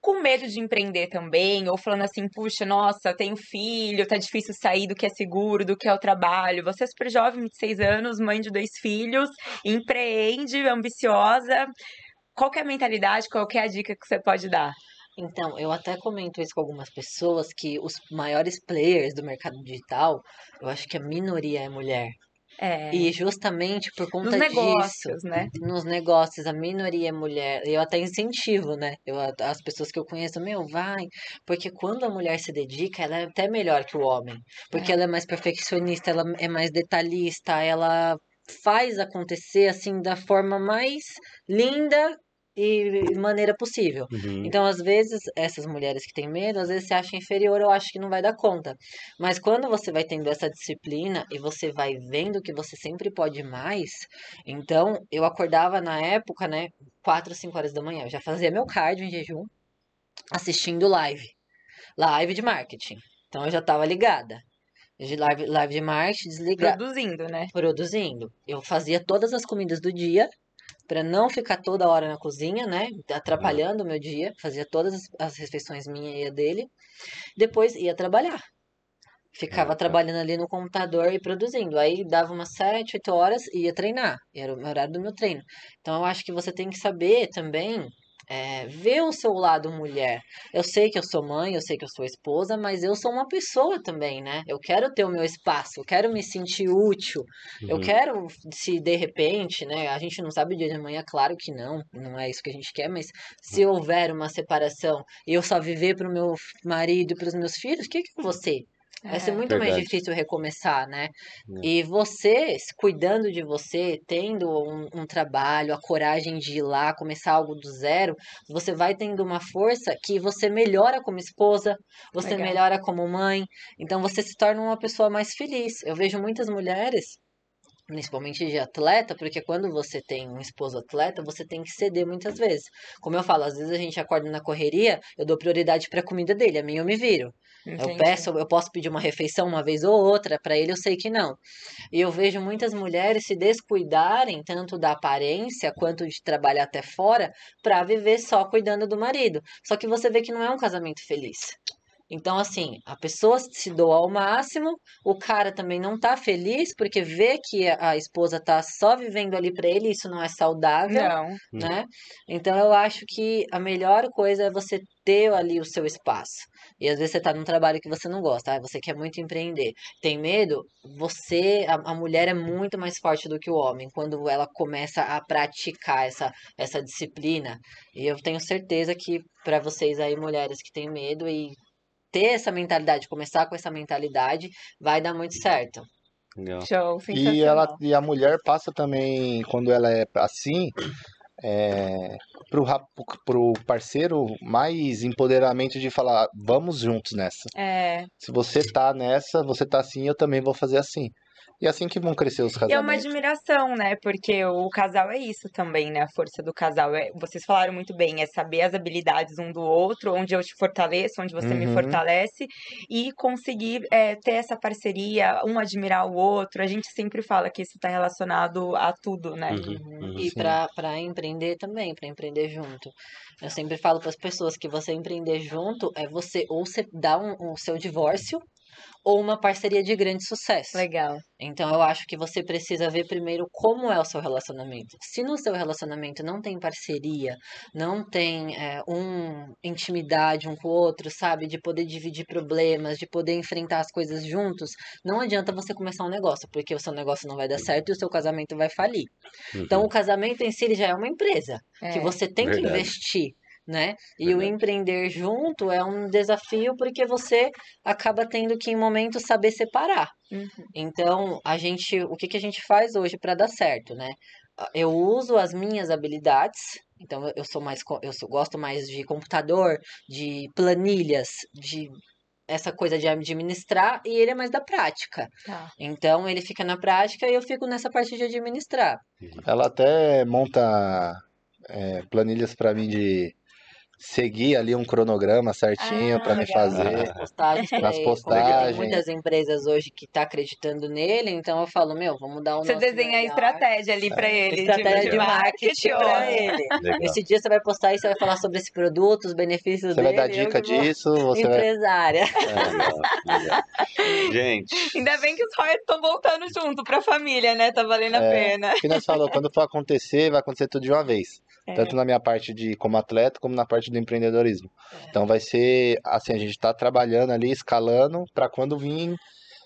com medo de empreender também, ou falando assim, puxa, nossa, tenho filho, tá difícil sair do que é seguro, do que é o trabalho. Você é super jovem, 26 anos, mãe de dois filhos, empreende, ambiciosa. Qual é a mentalidade, qual é a dica que você pode dar? Então, eu até comento isso com algumas pessoas que os maiores players do mercado digital, eu acho que a minoria é mulher. É, E justamente por conta nos disso, negócios, né? nos negócios, a minoria é mulher. Eu até incentivo, né? Eu, as pessoas que eu conheço, meu, vai. Porque quando a mulher se dedica, ela é até melhor que o homem. Porque É. ela é mais perfeccionista, ela é mais detalhista, ela faz acontecer assim da forma mais linda e maneira possível. Uhum. Então, às vezes, essas mulheres que têm medo, às vezes se acham inferior ou acham que não vai dar conta. Mas quando você vai tendo essa disciplina e você vai vendo que você sempre pode mais, então eu acordava na época, né, 4, 5 horas da manhã, eu já fazia meu cardio em jejum, assistindo live. Live de marketing. Então eu já estava ligada. De live, live de marketing, desligada Produzindo, né? produzindo. Eu fazia todas as comidas do dia para não ficar toda hora na cozinha, né? Atrapalhando o meu dia. Fazia todas as- refeições minha e a dele. Depois ia trabalhar. Ficava Ah, tá. trabalhando ali no computador e produzindo. Aí dava umas 7, 8 horas e ia treinar. Era o horário do meu treino. Então eu acho que você tem que saber também é, ver o seu lado mulher. Eu sei que eu sou mãe, eu sei que eu sou esposa, mas eu sou uma pessoa também, né? Eu quero ter o meu espaço, eu quero me sentir útil. Eu Uhum. quero, se de repente, né? A gente não sabe o dia de amanhã, claro que não, não é isso que a gente quer, mas se houver uma separação e eu só viver para o meu marido e para os meus filhos, o que, que eu vou ser? Vai ser É. muito mais Verdade. difícil recomeçar, né? É. E você, cuidando de você, tendo um, um trabalho, a coragem de ir lá, começar algo do zero, você vai tendo uma força que você melhora como esposa, você Legal. melhora como mãe, então você se torna uma pessoa mais feliz. Eu vejo muitas mulheres principalmente de atleta, porque quando você tem um esposo atleta, você tem que ceder muitas vezes. Como eu falo, às vezes a gente acorda na correria, eu dou prioridade para a comida dele, a minha eu me viro. Eu peço, eu posso pedir uma refeição uma vez ou outra, para ele eu sei que não. E eu vejo muitas mulheres se descuidarem tanto da aparência quanto de trabalhar até fora para viver só cuidando do marido. Só que você vê que não é um casamento feliz. Então, assim, a pessoa se doa ao máximo, o cara também não tá feliz porque vê que a esposa tá só vivendo ali para ele, isso não é saudável Não. né? Então eu acho que a melhor coisa é você ter ali o seu espaço. E às vezes você tá num trabalho que você não gosta, ah, você quer muito empreender, tem medo, você, a, a mulher é muito mais forte do que o homem quando ela começa a praticar essa, essa disciplina. E eu tenho certeza que para vocês aí, mulheres que têm medo e ter essa mentalidade, começar com essa mentalidade, vai dar muito certo. Legal. Show. E, ela, e a mulher passa também, quando ela é assim, é, pro, rap- pro parceiro mais empoderamento de falar, vamos juntos nessa. É, Se você tá nessa, você tá assim, eu também vou fazer assim. E é assim que vão crescer os E é uma casamentos. admiração, né? Porque o casal é isso também, né? A força do casal. É, vocês falaram muito bem, é saber as habilidades um do outro, onde eu te fortaleço, onde você me Uhum. fortalece, e conseguir é, ter essa parceria, um admirar o outro. A gente sempre fala que isso está relacionado a tudo, né? Uhum, uhum. E Sim. para para empreender também, para empreender junto. Eu sempre falo para as pessoas que você empreender junto é você ou você dá um, o seu divórcio ou uma parceria de grande sucesso. Legal. Então eu acho que você precisa ver primeiro como é o seu relacionamento. Se no seu relacionamento não tem parceria, não tem é, um intimidade um com o outro, sabe, de poder dividir problemas, de poder enfrentar as coisas juntos, não adianta você começar um negócio, porque o seu negócio não vai dar certo e o seu casamento vai falir. Então o casamento em si ele já é uma empresa que É. você tem que Verdade. investir. Né? E o empreender junto é um desafio porque você acaba tendo que, em momentos, saber separar. Uhum. Então, a gente, o que que a gente faz hoje para dar certo, né? Ah, Eu uso as minhas habilidades. Então, eu- sou mais, eu sou- gosto mais de computador, de planilhas, de essa coisa de administrar, e ele é mais da prática. Tá. Então, ele fica na prática e eu fico nessa parte de administrar. Ela até monta é, planilhas pra mim de seguir ali um cronograma certinho Ah, pra me fazer. Postagens pra Nas como ele postagens. Tem muitas empresas hoje que tá acreditando nele, então eu falo, meu, vamos dar o Você nosso desenha a melhor. estratégia ali pra ele. Estratégia de marketing ó. pra ele. Legal. Esse dia você vai postar e você vai falar sobre esse produto, os benefícios Você vai dele. dar eu dica que vou- disso, você vai. Empresária. Legal. Gente, Ainda bem que os royalties estão voltando junto pra família, né? Tá valendo a É. pena. O que nós falou, quando for acontecer, vai acontecer tudo de uma vez. É. Tanto na minha parte de como atleta, como na parte do empreendedorismo. É. Então vai ser assim, a gente tá trabalhando ali, escalando, pra quando vir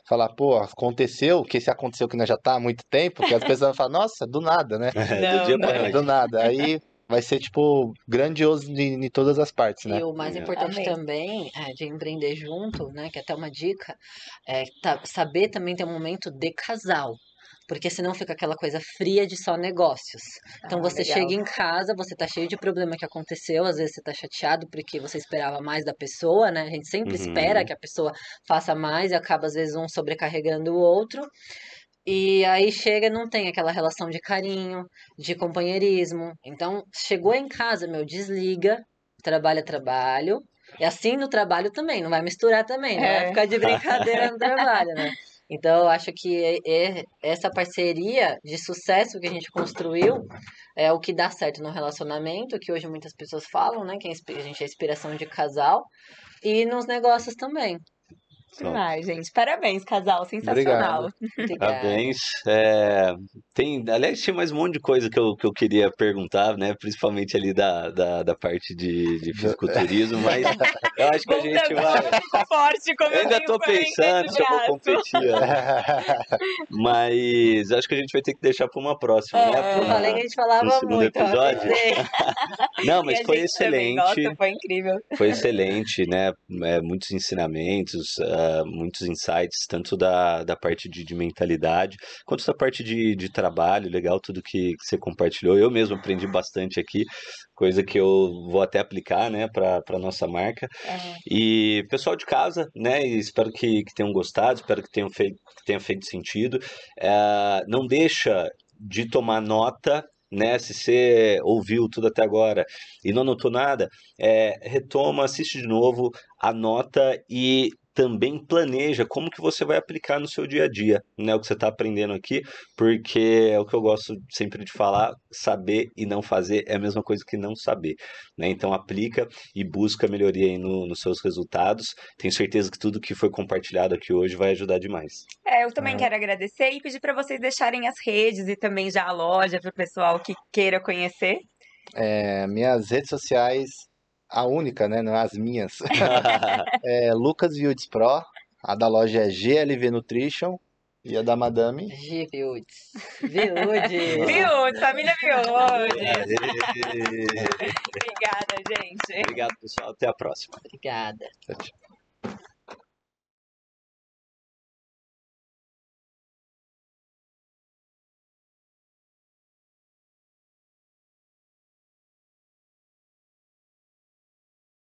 falar, pô, aconteceu, que se aconteceu que nós já tá há muito tempo, que as pessoas vão falar, nossa, do nada, né? do dia pra É, noite. do nada. Aí vai ser, tipo, grandioso em, em todas as partes, né? E o mais É. importante também é, de empreender junto, né? Que é até uma dica, é tá- saber também ter um momento de casal. Porque senão fica aquela coisa fria de só negócios. Então Ah, você legal. chega em casa, você tá cheio de problema que aconteceu, às vezes você tá chateado porque você esperava mais da pessoa, né? A gente sempre Uhum. espera que a pessoa faça mais e acaba às vezes um sobrecarregando o outro. E aí chega não tem aquela relação de carinho, de companheirismo. Então, chegou em casa, meu, desliga, trabalho é trabalho. E assim no trabalho também, não vai misturar também, não É. vai ficar de brincadeira no trabalho, né? Então, eu acho que é- é- essa parceria de sucesso que a gente construiu é o que dá certo no relacionamento, que hoje muitas pessoas falam, né? Que inspi- a gente é inspiração de casal. E nos negócios também. Demais, gente. Parabéns, casal. Sensacional. Obrigada. Parabéns. É, tem, aliás, tinha mais um monte de coisa que eu, que eu queria perguntar, né? Principalmente ali da, da, da parte de, de fisiculturismo, mas eu acho que a gente vai. forte, como Eu eu ainda também pensando se eu vou competir, né? mas acho que a gente vai ter que deixar para uma próxima, É, né? Eu falei que a gente falava no segundo muito. episódio? Não, mas foi excelente. Nossa, foi incrível. Foi excelente, né? É, muitos ensinamentos, muitos insights, tanto da, da parte de, de mentalidade, quanto da parte de, de trabalho, legal tudo que, que você compartilhou. Eu mesmo aprendi bastante aqui, coisa que eu vou até aplicar, né, para a nossa marca. É. E pessoal de casa, né? Espero que, que tenham gostado, espero que tenham feito, tenha feito sentido. Eh, não deixa de tomar nota, né? Se você ouviu tudo até agora e não anotou nada, eh, retoma, assiste de novo, anota e também planeja como que você vai aplicar no seu dia a dia, né? O que você está aprendendo aqui, porque é o que eu gosto sempre de falar, saber e não fazer é a mesma coisa que não saber, né? Então aplica e busca melhoria aí no- nos seus resultados. Tenho certeza que tudo que foi compartilhado aqui hoje vai ajudar demais. É, eu também É. quero agradecer e pedir para vocês deixarem as redes e também já a loja para o pessoal que queira conhecer. É, minhas redes sociais, a única, né? Não é as minhas. É Lucas Viudes Pro. A da loja é GLV Nutrition. E a da Madame. Gi, Viudes. Viudes. Viu? Família? Aê! Obrigada, gente. Obrigado, pessoal. Até a próxima. Obrigada. Tchau, tchau.